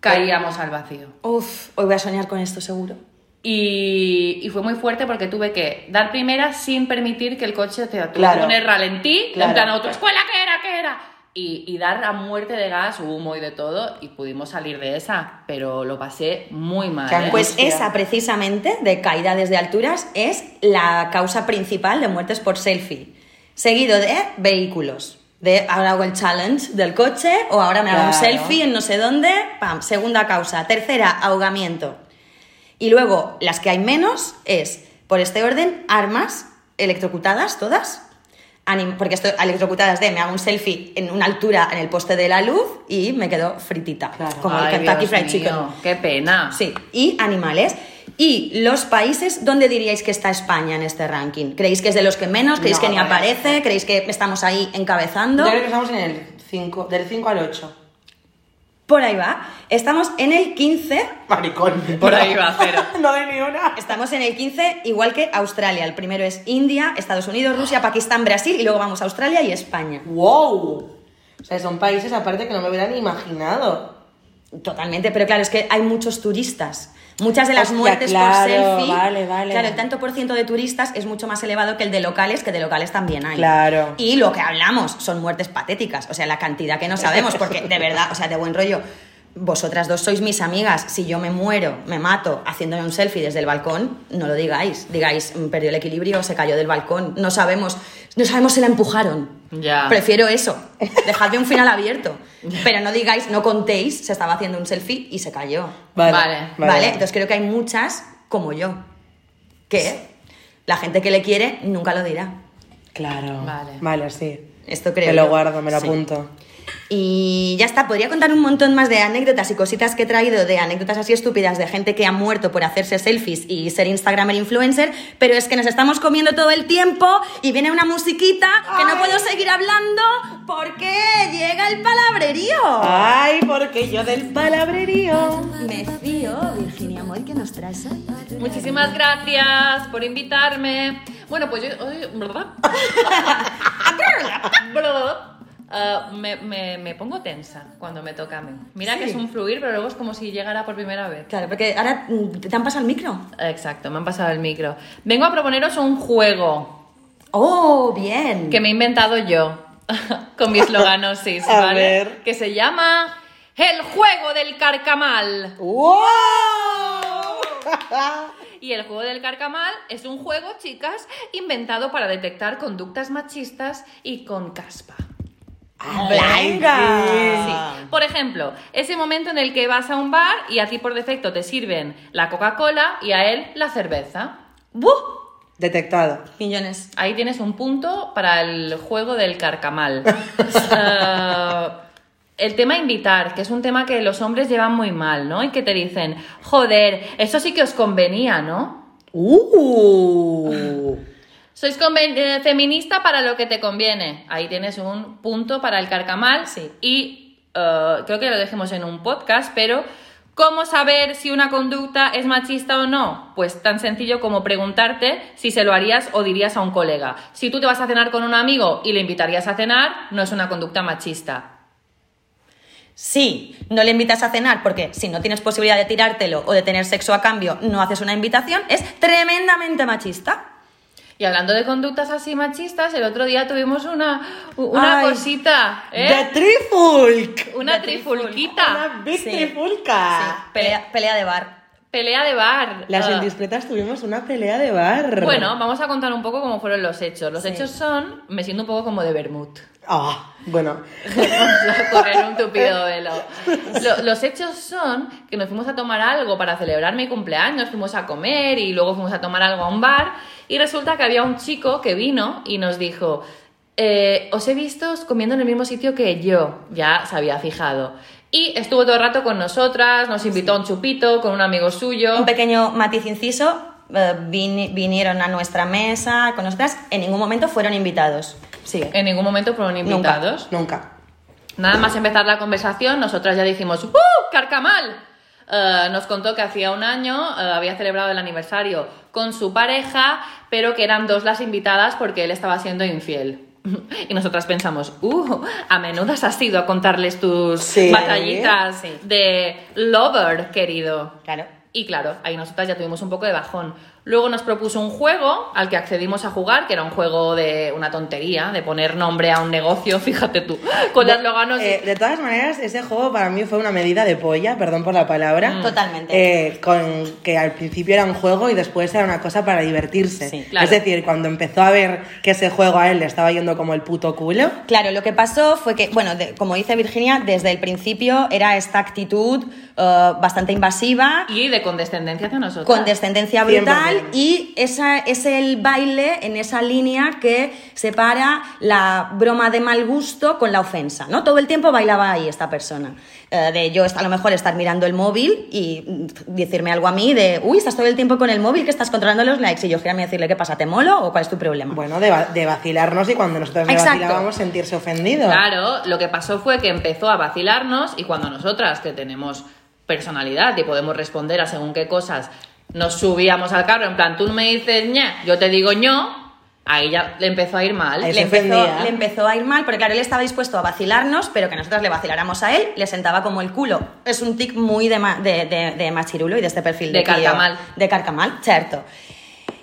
[SPEAKER 3] caíamos al vacío.
[SPEAKER 1] Uf, hoy voy a soñar con esto seguro.
[SPEAKER 3] Y, y fue muy fuerte porque tuve que dar primera sin permitir que el coche te que
[SPEAKER 4] Claro.
[SPEAKER 3] poner ralentí,
[SPEAKER 4] Claro.
[SPEAKER 3] en plan autoescuela, ¿qué era? ¿Qué era? Y, y dar a muerte de gas, humo y de todo, y pudimos salir de esa, pero lo pasé muy mal. ¿eh?
[SPEAKER 1] Pues
[SPEAKER 4] Hostia.
[SPEAKER 1] esa precisamente, de caída desde alturas, es la causa principal de muertes por selfie. Seguido de vehículos. De ahora hago el challenge del coche o ahora me hago un selfie en no sé dónde. Pam, segunda causa. Tercera, ahogamiento. Y luego, las que hay menos es, por este orden, armas electrocutadas, todas. Porque estoy electrocutadas de me hago un selfie en una altura en el poste de la luz y me quedo fritita.
[SPEAKER 4] Claro.
[SPEAKER 1] Como el
[SPEAKER 3] Ay,
[SPEAKER 1] Kentucky
[SPEAKER 3] Dios
[SPEAKER 1] Fried Chicken.
[SPEAKER 3] Qué pena.
[SPEAKER 1] Sí, y animales. ¿Y los países dónde diríais que está España en este ranking? ¿Creéis que es de los que menos? ¿Creéis
[SPEAKER 4] No,
[SPEAKER 1] que ni aparece? ¿Creéis que estamos ahí encabezando?
[SPEAKER 4] Yo creo que estamos en el 5, del 5 al 8.
[SPEAKER 1] Por ahí va. Estamos en el 15.
[SPEAKER 4] Maricón.
[SPEAKER 3] Por ahí va, cero.
[SPEAKER 4] no de ni una.
[SPEAKER 1] Estamos en el 15, igual que Australia. El primero es India, Estados Unidos, Rusia, Pakistán, Brasil y luego vamos a Australia y España.
[SPEAKER 4] ¡Wow! O sea, son países aparte que no me hubiera ni imaginado.
[SPEAKER 1] Totalmente, pero claro, es que hay muchos turistas. Muchas de las
[SPEAKER 4] Hostia,
[SPEAKER 1] muertes
[SPEAKER 4] claro,
[SPEAKER 1] por selfie.
[SPEAKER 4] vale, vale.
[SPEAKER 1] Claro, el tanto por ciento de turistas es mucho más elevado que el de locales, que de locales también hay.
[SPEAKER 4] Claro.
[SPEAKER 1] Y lo que hablamos son muertes patéticas. O sea, la cantidad que no sabemos, porque de verdad, o sea, de buen rollo. Vosotras dos sois mis amigas. Si yo me muero, me mato haciéndome un selfie desde el balcón, no lo digáis. Digáis, "Mm, perdió el equilibrio, se cayó del balcón. No sabemos, no sabemos si la empujaron.
[SPEAKER 3] Ya.
[SPEAKER 1] Prefiero eso. Dejadme un final abierto. Pero no digáis, no contéis, se estaba haciendo un selfie y se cayó.
[SPEAKER 3] Vale.
[SPEAKER 1] Vale, entonces creo que hay muchas como yo. Que la gente que le quiere nunca lo dirá.
[SPEAKER 4] Claro.
[SPEAKER 3] Vale.
[SPEAKER 4] Vale, sí.
[SPEAKER 1] Esto creo.
[SPEAKER 4] Me lo guardo, me lo
[SPEAKER 1] Sí.
[SPEAKER 4] apunto.
[SPEAKER 1] Y ya está, podría contar un montón más de anécdotas y cositas que he traído de anécdotas así estúpidas de gente que ha muerto por hacerse selfies y ser Instagramer influencer, pero es que nos estamos comiendo todo el tiempo y viene una musiquita que no puedo seguir hablando porque llega el palabrerío.
[SPEAKER 4] Ay, porque yo del palabrerío.
[SPEAKER 1] Me fío, Virginia Moy, que nos traes hoy?
[SPEAKER 3] Muchísimas gracias por invitarme. Bueno, pues yo ¿verdad? eh, me, me- me pongo tensa cuando me toca a mí. Mira que es un fluir, pero luego es como si llegara por primera vez.
[SPEAKER 1] Claro, porque ahora mm, te han pasado el micro.
[SPEAKER 3] Exacto, me han pasado el micro. Vengo a proponeros un juego
[SPEAKER 1] ¡Oh, bien!
[SPEAKER 3] que me he inventado yo con mis loganosis,
[SPEAKER 4] A
[SPEAKER 3] ¿vale?
[SPEAKER 4] ver.
[SPEAKER 3] Que se llama El juego del carcamal.
[SPEAKER 4] ¡Wow!
[SPEAKER 3] Y el juego del carcamal es un juego, chicas, inventado para detectar conductas machistas y con caspa.
[SPEAKER 1] ¡Venga!
[SPEAKER 3] Sí. Por ejemplo, ese momento en el que vas a un bar y a ti por defecto te sirven la Coca-Cola y a él la cerveza.
[SPEAKER 1] ¡Buh!
[SPEAKER 4] Detectado.
[SPEAKER 1] Millones.
[SPEAKER 3] Ahí tienes un punto para el juego del carcamal. Eh, el tema invitar, que es un tema que los hombres llevan muy mal, ¿no? Y que te dicen, joder, eso sí que os convenía, ¿no?
[SPEAKER 4] ¡Uh!
[SPEAKER 3] Sois eh, feminista para lo que te conviene. Ahí tienes un punto para el carcamal.
[SPEAKER 1] Sí.
[SPEAKER 3] Y eh, creo que lo dejemos en un podcast, pero ¿cómo saber si una conducta es machista o no? Pues tan sencillo como preguntarte si se lo harías o dirías a un colega. Si tú te vas a cenar con un amigo y le invitarías a cenar, no es una conducta machista.
[SPEAKER 1] Si no le invitas a cenar porque si no tienes posibilidad de tirártelo o de tener sexo a cambio, no haces una invitación, es tremendamente machista.
[SPEAKER 3] Y hablando de conductas así machistas, el otro día tuvimos una, una
[SPEAKER 1] Ay,
[SPEAKER 3] cosita, ¿eh?
[SPEAKER 4] ¡De Trifulk!
[SPEAKER 3] Una
[SPEAKER 1] de
[SPEAKER 3] trifulquita.
[SPEAKER 4] ¡Una Big
[SPEAKER 1] Sí.
[SPEAKER 4] Trifulca!
[SPEAKER 1] Pelea, pelea de bar.
[SPEAKER 3] Pelea de bar.
[SPEAKER 4] Las
[SPEAKER 3] Ah.
[SPEAKER 4] indiscretas tuvimos una pelea de bar.
[SPEAKER 3] Bueno, vamos a contar un poco cómo fueron los hechos. Los
[SPEAKER 1] Sí.
[SPEAKER 3] hechos son, me siento un poco como de Bermud.
[SPEAKER 4] Ah, bueno.
[SPEAKER 3] Correr un tupido velo. Lo- los hechos son que nos fuimos a tomar algo para celebrar mi cumpleaños, fuimos a comer y luego fuimos a tomar algo a un bar y resulta que había un chico que vino y nos dijo, eh, os he visto comiendo en el mismo sitio que yo, ya se había fijado. Y estuvo todo el rato con nosotras, nos invitó a un chupito con un amigo suyo.
[SPEAKER 1] Un pequeño matiz inciso, eh, vini- vinieron a nuestra mesa con nosotras, en ningún momento fueron invitados. Sigue.
[SPEAKER 3] En ningún momento fueron invitados.
[SPEAKER 4] Nunca.
[SPEAKER 3] Nada más empezar la conversación, nosotras ya dijimos, ¡Uh! ¡Carcamal! Eh, nos contó que hacía un año eh, había celebrado el aniversario con su pareja, pero que eran dos las invitadas porque él estaba siendo infiel. Y nosotras pensamos, ¡uh! A menudas has ido a contarles tus
[SPEAKER 4] Sí.
[SPEAKER 3] batallitas
[SPEAKER 1] Sí.
[SPEAKER 3] de lover, querido.
[SPEAKER 1] Claro.
[SPEAKER 3] Y claro, ahí nosotras ya tuvimos un poco de bajón. Luego nos propuso un juego al que accedimos a jugar, que era un juego de una tontería, de poner nombre a un negocio, fíjate tú, con las loganos.
[SPEAKER 4] Eh, de todas maneras, ese juego para mí fue una medida de polla, perdón por la palabra.
[SPEAKER 1] Mm. Totalmente.
[SPEAKER 4] Eh, con que al principio era un juego y después era una cosa para divertirse.
[SPEAKER 1] Sí,
[SPEAKER 3] claro.
[SPEAKER 4] Es decir, cuando empezó a ver que ese juego a él le estaba yendo como el puto culo.
[SPEAKER 1] Claro, lo que pasó fue que, bueno, de- como dice Virginia, desde el principio era esta actitud eh, bastante invasiva,
[SPEAKER 3] Y de condescendencia hacia nosotros.
[SPEAKER 1] con descendencia brutal
[SPEAKER 4] 100%.
[SPEAKER 1] y esa, es el baile en esa línea que separa la broma de mal gusto con la ofensa, ¿no? Todo el tiempo bailaba ahí esta persona. Eh, de yo a lo mejor estar mirando el móvil y decirme algo a mí de, uy, estás todo el tiempo con el móvil que estás controlando los likes y yo girarme y decirle, ¿qué pasa? ¿Te molo o cuál es tu problema?
[SPEAKER 4] Bueno, de, va- de vacilarnos y cuando nosotros le vacilábamos sentirse ofendido.
[SPEAKER 3] Claro, lo que pasó fue que empezó a vacilarnos y cuando nosotras, que tenemos personalidad y podemos responder a según qué cosas, nos subíamos al carro, en plan, tú me dices ña, yo te digo ño, ahí ya le empezó a ir mal.
[SPEAKER 1] Le empezó,
[SPEAKER 4] ofendía.
[SPEAKER 1] le empezó a ir mal, porque claro, él estaba dispuesto a vacilarnos, pero que nosotros le vaciláramos a él, le sentaba como el culo. Es un tic muy de, ma- de, de, de machirulo y de este perfil de,
[SPEAKER 3] De
[SPEAKER 1] tío.
[SPEAKER 3] carcamal.
[SPEAKER 1] De carcamal, cierto.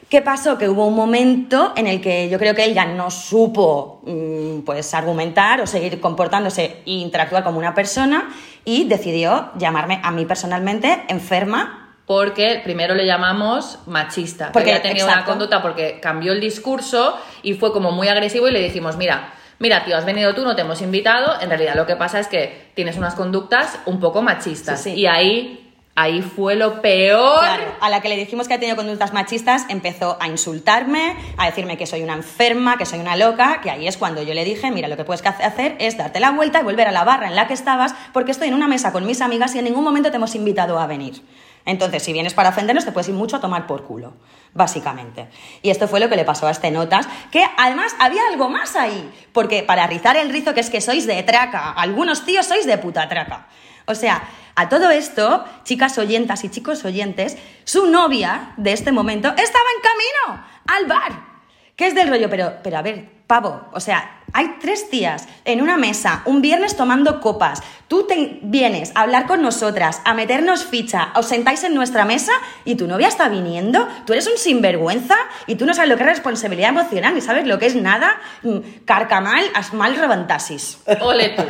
[SPEAKER 1] ¿Qué pasó? Que hubo un momento en el que yo creo que él ya no supo mm, pues argumentar o seguir comportándose e interactuar como una persona y decidió llamarme a mí personalmente enferma
[SPEAKER 3] Porque primero le llamamos machista.
[SPEAKER 1] Porque-
[SPEAKER 3] Porque había tenido una
[SPEAKER 1] exacto.
[SPEAKER 3] conducta porque cambió el discurso y fue como muy agresivo y le dijimos, mira, mira, tío, has venido tú, no te hemos invitado. En realidad lo que pasa es que tienes unas conductas un poco machistas.
[SPEAKER 1] Sí, sí.
[SPEAKER 3] Y ahí, ahí fue lo peor.
[SPEAKER 1] A la que le dijimos que ha tenido conductas machistas, empezó a insultarme, a decirme que soy una enferma, que soy una loca, que ahí es cuando yo le dije, mira, lo que puedes hacer es darte la vuelta y volver a la barra en la que estabas, porque estoy en una mesa con mis amigas y en ningún momento te hemos invitado a venir. Entonces, si vienes para ofendernos, te puedes ir mucho a tomar por culo, básicamente. Y esto fue lo que le pasó a este Notas, que además había algo más ahí, porque para rizar el rizo, que es que sois de traca, algunos tíos sois de puta traca. O sea, a todo esto, chicas oyentas y chicos oyentes, su novia de este momento estaba en camino al bar. Que es del rollo, pero, pero a ver, pavo, o sea, hay tres tías en una mesa, un viernes tomando copas. Tú te vienes a hablar con nosotras, a meternos ficha, os sentáis en nuestra mesa y tu novia está viniendo. Tú eres un sinvergüenza y tú no sabes lo que es responsabilidad emocional ni sabes lo que es nada. mm, Carcamal, as mal reventassis.
[SPEAKER 3] Ole tú.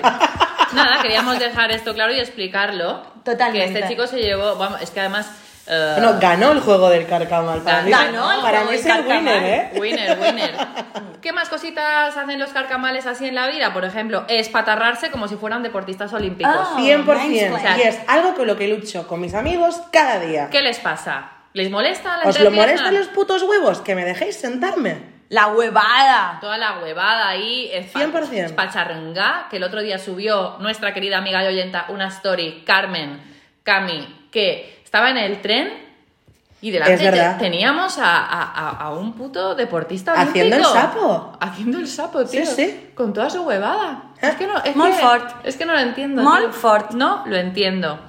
[SPEAKER 3] Nada, queríamos dejar esto claro y explicarlo.
[SPEAKER 1] Totalmente.
[SPEAKER 3] Que este chico se llevó, vamos, es que además...
[SPEAKER 4] Bueno, ganó el juego del carcamal. Para mí,
[SPEAKER 1] Ganó el
[SPEAKER 4] para
[SPEAKER 1] juego
[SPEAKER 4] mí
[SPEAKER 1] del
[SPEAKER 4] es el winner, ¿eh?
[SPEAKER 3] Winner, winner. ¿Qué más cositas hacen los carcamales así en la vida? Por ejemplo, espatarrarse como si fueran deportistas olímpicos.
[SPEAKER 1] Ah.
[SPEAKER 4] 100%.
[SPEAKER 1] mansplain.
[SPEAKER 4] Y es algo con lo que lucho con mis amigos cada día.
[SPEAKER 3] ¿Qué les pasa? ¿Les molesta la
[SPEAKER 4] ¿Os lo molestan los putos huevos? Que me dejéis sentarme.
[SPEAKER 1] La huevada.
[SPEAKER 3] Toda la huevada ahí, es
[SPEAKER 4] 100%.
[SPEAKER 3] espacharranga, que el otro día subió nuestra querida amiga y oyenta una story, Carmen, Cami, que estaba en el tren y delante teníamos a, a- a- un puto deportista olímpico.
[SPEAKER 4] Haciendo el sapo.
[SPEAKER 3] Haciendo el sapo, tío.
[SPEAKER 4] Sí, sí.
[SPEAKER 3] Con toda su huevada. Es que no, es que, es que no lo entiendo.
[SPEAKER 1] Molt
[SPEAKER 3] tío.
[SPEAKER 1] fort.
[SPEAKER 3] No lo entiendo.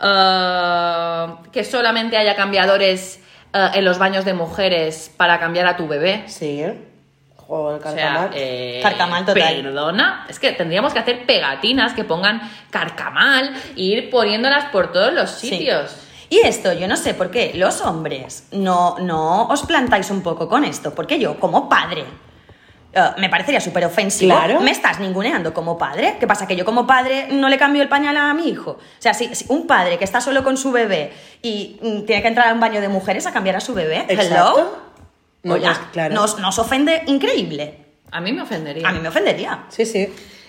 [SPEAKER 3] Eh, que solamente haya cambiadores eh, en los baños de mujeres para cambiar a tu bebé.
[SPEAKER 4] Sí, ¿eh?
[SPEAKER 3] O sea,
[SPEAKER 4] carcamal.
[SPEAKER 3] eh,
[SPEAKER 1] Carcamal total.
[SPEAKER 3] Perdona, es que tendríamos que hacer pegatinas que pongan carcamal e ir poniéndolas por todos los
[SPEAKER 1] Sí.
[SPEAKER 3] sitios.
[SPEAKER 1] Y esto, yo no sé por qué los hombres no, no os plantáis un poco con esto, porque yo como padre eh, me parecería súper ofensivo.
[SPEAKER 4] Claro.
[SPEAKER 1] Me estás ninguneando como padre. ¿Qué pasa? Que yo como padre no le cambio el pañal a mi hijo. O sea, si, si un padre que está solo con su bebé y mm, tiene que entrar a un baño de mujeres a cambiar a su bebé,
[SPEAKER 4] Exacto.
[SPEAKER 1] hello,
[SPEAKER 4] No,
[SPEAKER 1] Oye,
[SPEAKER 4] pues, claro.
[SPEAKER 1] nos, nos ofende increíble.
[SPEAKER 3] A mí me ofendería.
[SPEAKER 1] A mí me ofendería.
[SPEAKER 4] Sí, sí.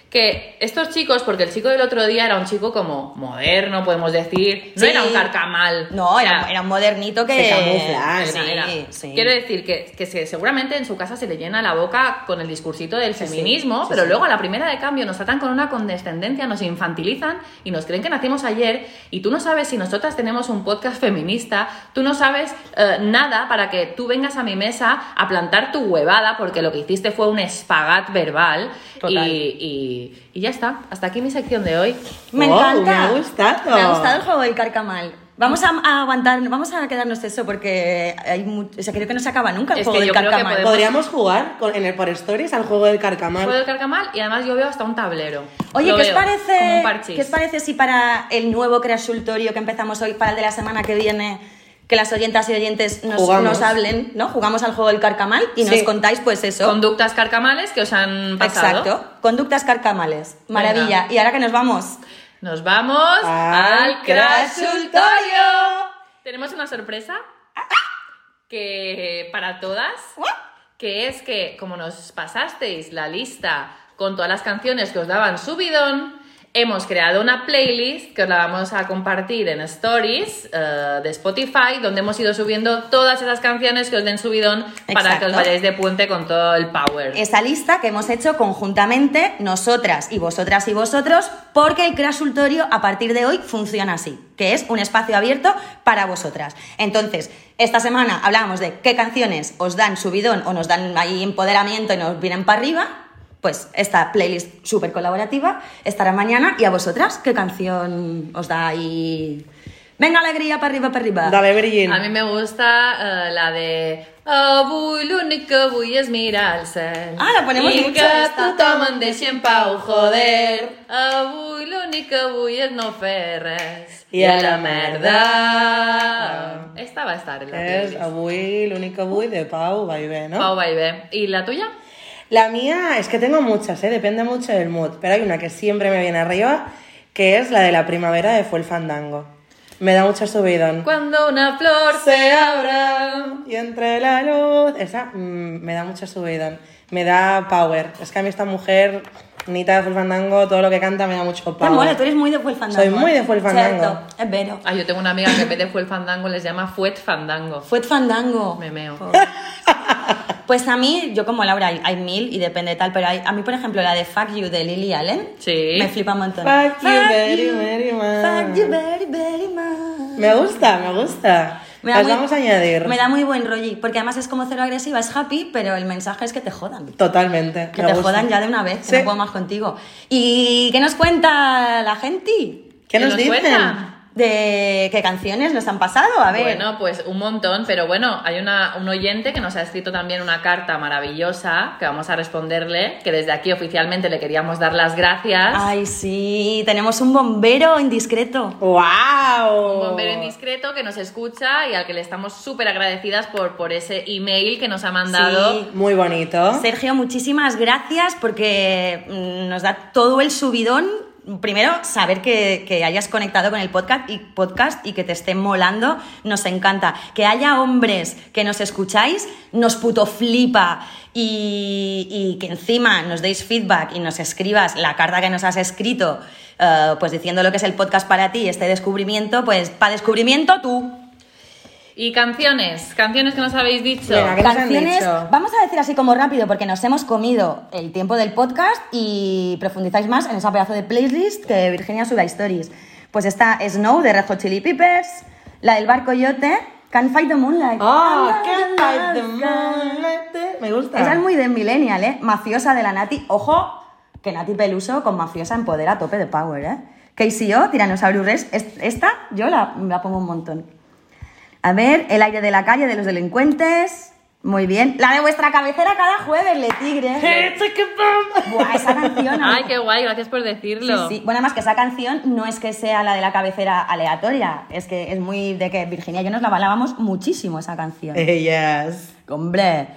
[SPEAKER 3] Que estos chicos, porque el chico del otro día era un chico como moderno, podemos decir, no
[SPEAKER 1] Sí.
[SPEAKER 3] era un carcamal.
[SPEAKER 1] No,
[SPEAKER 3] O
[SPEAKER 1] era,
[SPEAKER 3] sea,
[SPEAKER 1] era un modernito que...
[SPEAKER 4] Se camufla,
[SPEAKER 1] Sí,
[SPEAKER 3] Era, era.
[SPEAKER 1] sí.
[SPEAKER 3] Quiero decir que, que se- seguramente en su casa se le llena la boca con el discursito del feminismo,
[SPEAKER 4] sí,
[SPEAKER 3] pero
[SPEAKER 4] sí.
[SPEAKER 3] luego a la primera de cambio nos tratan con una condescendencia, nos infantilizan y nos creen que nacimos ayer y tú no sabes si nosotras tenemos un podcast feminista, tú no sabes eh, nada para que tú vengas a mi mesa a plantar tu huevada porque lo que hiciste fue un espagat verbal y,
[SPEAKER 1] Total.
[SPEAKER 3] Y- y ya está. Hasta aquí mi sección de hoy.
[SPEAKER 1] Me
[SPEAKER 4] Wow,
[SPEAKER 1] encanta.
[SPEAKER 4] me ha gustado.
[SPEAKER 1] Me ha gustado el juego del carcamal. Vamos a, a aguantar, vamos a quedarnos eso porque hay mu- o sea, creo que no se acaba nunca el
[SPEAKER 3] Es
[SPEAKER 1] juego
[SPEAKER 3] que
[SPEAKER 1] del
[SPEAKER 3] yo creo que
[SPEAKER 1] carcamal.
[SPEAKER 3] podemos-
[SPEAKER 4] Podríamos jugar con- en el por stories al juego del carcamal.
[SPEAKER 3] Juego del carcamal y además yo veo hasta un tablero.
[SPEAKER 1] Oye,
[SPEAKER 3] Lo
[SPEAKER 1] ¿qué os, parece. ¿qué os parece si para el nuevo creasultorio que empezamos hoy, para el de la semana que viene, que las oyentas y oyentes nos, nos hablen, ¿no? Jugamos al juego del carcamal y
[SPEAKER 4] Sí.
[SPEAKER 1] nos contáis pues eso.
[SPEAKER 3] Conductas carcamales que os han pasado.
[SPEAKER 1] Exacto. Conductas carcamales. Maravilla.
[SPEAKER 3] Venga.
[SPEAKER 1] Y ahora que nos vamos.
[SPEAKER 3] Nos vamos
[SPEAKER 4] Al
[SPEAKER 3] al
[SPEAKER 4] crashultorio.
[SPEAKER 3] Tenemos una sorpresa que para todas, que es que como nos pasasteis la lista con todas las canciones que os daban subidón, hemos creado una playlist que os la vamos a compartir en stories eh, de Spotify, donde hemos ido subiendo todas esas canciones que os den subidón para que os
[SPEAKER 1] Exacto.
[SPEAKER 3] vayáis de puente con todo el power.
[SPEAKER 1] Esa lista que hemos hecho conjuntamente nosotras y vosotras y vosotros, porque el crashultorio a partir de hoy funciona así, que es un espacio abierto para vosotras. Entonces, esta semana hablábamos de qué canciones os dan subidón o nos dan ahí empoderamiento y nos vienen para arriba. Pues esta playlist súper colaborativa estará mañana. ¿Y a vosotras qué canción os da ahí? Venga, alegría, para arriba, para arriba.
[SPEAKER 4] Dale, Virgin.
[SPEAKER 3] A mí me gusta eh, la de Avui l'únic que vull és mirar el cel.
[SPEAKER 1] Ah, la ponemos
[SPEAKER 3] I
[SPEAKER 1] mucho
[SPEAKER 3] que
[SPEAKER 1] esta.
[SPEAKER 3] tothom em deixi en pau, joder. Avui l'únic que vull és no fer res.
[SPEAKER 4] I a la
[SPEAKER 3] merda. Esta va a estar en la
[SPEAKER 4] Es
[SPEAKER 3] playlist.
[SPEAKER 4] avui, l'únic avui de Pau Baibé, ¿no?
[SPEAKER 3] Pau Baibé. ¿Y la tuya?
[SPEAKER 4] La mía es que tengo muchas, ¿eh? depende mucho del mood, pero hay una que siempre me viene arriba, que es la de la primavera de Fue el Fandango. Me da mucho subidón.
[SPEAKER 3] Cuando una flor se abra.
[SPEAKER 4] Y entre la luz... Esa mm, me da mucho subidón. Me da power. Es que a mí esta mujer, Nita de Fue el Fandango, todo lo que canta me da mucho
[SPEAKER 1] Te
[SPEAKER 4] power.
[SPEAKER 1] mola, tú eres muy de Fuel Fandango.
[SPEAKER 4] Soy muy de
[SPEAKER 1] ¿eh?
[SPEAKER 4] Fuel Fandango.
[SPEAKER 1] Cierto, es vero.
[SPEAKER 3] Ah, yo tengo una amiga que en vez de fue el fandango les llama Fuet Fandango.
[SPEAKER 1] Fuet Fandango.
[SPEAKER 3] Me meo.
[SPEAKER 1] Pues a mí, yo como Laura, hay, hay mil y depende de tal, pero hay- a mí, por ejemplo, la de Fuck You de Lily Allen,
[SPEAKER 3] Sí.
[SPEAKER 1] me flipa un montón.
[SPEAKER 4] Fuck you very, very much.
[SPEAKER 1] Fuck you very, very much.
[SPEAKER 4] Me gusta, me gusta.
[SPEAKER 1] Me
[SPEAKER 4] Las
[SPEAKER 1] muy-
[SPEAKER 4] vamos a añadir.
[SPEAKER 1] Me da muy buen rollo, porque además es como cero agresiva, es happy, pero el mensaje es que te jodan.
[SPEAKER 4] Totalmente.
[SPEAKER 1] Que te
[SPEAKER 4] gusta.
[SPEAKER 1] jodan ya de una vez, que
[SPEAKER 4] Sí.
[SPEAKER 1] no puedo más contigo. ¿Y qué nos cuenta la gente?
[SPEAKER 4] ¿Qué nos, dicen?
[SPEAKER 3] cuentan?
[SPEAKER 1] De qué canciones nos han pasado. A ver.
[SPEAKER 3] Bueno, pues un montón, pero bueno, hay una, un oyente que nos ha escrito también una carta maravillosa que vamos a responderle, que desde aquí oficialmente le queríamos dar las gracias.
[SPEAKER 1] Ay, sí, tenemos un bombero indiscreto.
[SPEAKER 4] ¡Wow!
[SPEAKER 3] Un bombero indiscreto que nos escucha y al que le estamos súper agradecidas por, por ese email que nos ha mandado.
[SPEAKER 1] Sí.
[SPEAKER 4] Muy bonito.
[SPEAKER 1] Sergio, muchísimas gracias porque mm, nos da todo el subidón. Primero, saber que, hayas conectado con el podcast y, podcast y que te esté molando, nos encanta. Que haya hombres que nos escucháis, nos puto flipa. Y, y que encima nos deis feedback y nos escribas la carta que nos has escrito, eh, pues diciendo lo que es el podcast para ti, este descubrimiento, pues para descubrimiento tú.
[SPEAKER 3] Y canciones, canciones que nos habéis dicho.
[SPEAKER 4] Venga, ¿Qué nos han
[SPEAKER 1] canciones,
[SPEAKER 4] dicho?
[SPEAKER 1] vamos a decir así como rápido porque nos hemos comido el tiempo del podcast y profundizáis más en esa pedazo de playlist que Virginia sube a stories. Pues está Snow de Red Hot Chili Peppers, la del Bar Coyote, Can't Fight the Moonlight.
[SPEAKER 4] ¡Oh!
[SPEAKER 1] Ah,
[SPEAKER 4] ¡Qué
[SPEAKER 1] la,
[SPEAKER 4] the moonlight! Me gusta.
[SPEAKER 1] Esa es muy de Millennial, ¿eh? Mafiosa de la Nati. Ojo, que Nati Peluso con Mafiosa en poder a tope de power, ¿eh? KCO, Tyrannosaurus Rex. es- Esta yo la, la pongo un montón. A ver, El aire de la calle de los delincuentes. Muy bien. La de vuestra cabecera cada jueves, Le Tigre. Buah, esa canción.
[SPEAKER 3] Ay, qué guay, gracias por decirlo.
[SPEAKER 1] Sí, sí. Bueno, además que esa canción no es que sea la de la cabecera aleatoria, es que es muy de que Virginia y yo nos la balábamos muchísimo esa canción.
[SPEAKER 4] Ellas.
[SPEAKER 1] Hombre.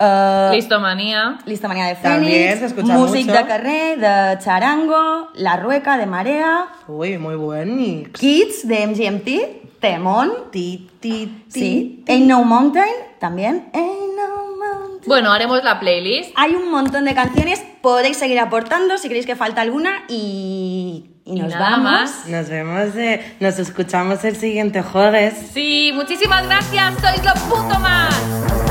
[SPEAKER 1] Eh,
[SPEAKER 3] Listo, manía.
[SPEAKER 1] Lista manía de
[SPEAKER 4] También
[SPEAKER 1] Fénix,
[SPEAKER 4] se escucha
[SPEAKER 1] Music
[SPEAKER 4] mucho.
[SPEAKER 1] de Carré, de Charango, La Rueca de Marea,
[SPEAKER 4] Uy, muy buen mix.
[SPEAKER 1] Kids de MGMT, Temón,
[SPEAKER 4] Ti, ti, ti.
[SPEAKER 1] sí, Ain't No Mountain, también, Ain't No Mountain.
[SPEAKER 3] Bueno, haremos la playlist.
[SPEAKER 1] Hay un montón de canciones, podéis seguir aportando si creéis que falta alguna y, y
[SPEAKER 3] Y
[SPEAKER 1] nos
[SPEAKER 3] nada
[SPEAKER 1] vamos.
[SPEAKER 3] más.
[SPEAKER 4] Nos vemos, eh, nos escuchamos el siguiente jueves.
[SPEAKER 3] Sí, muchísimas gracias, sois lo puto más.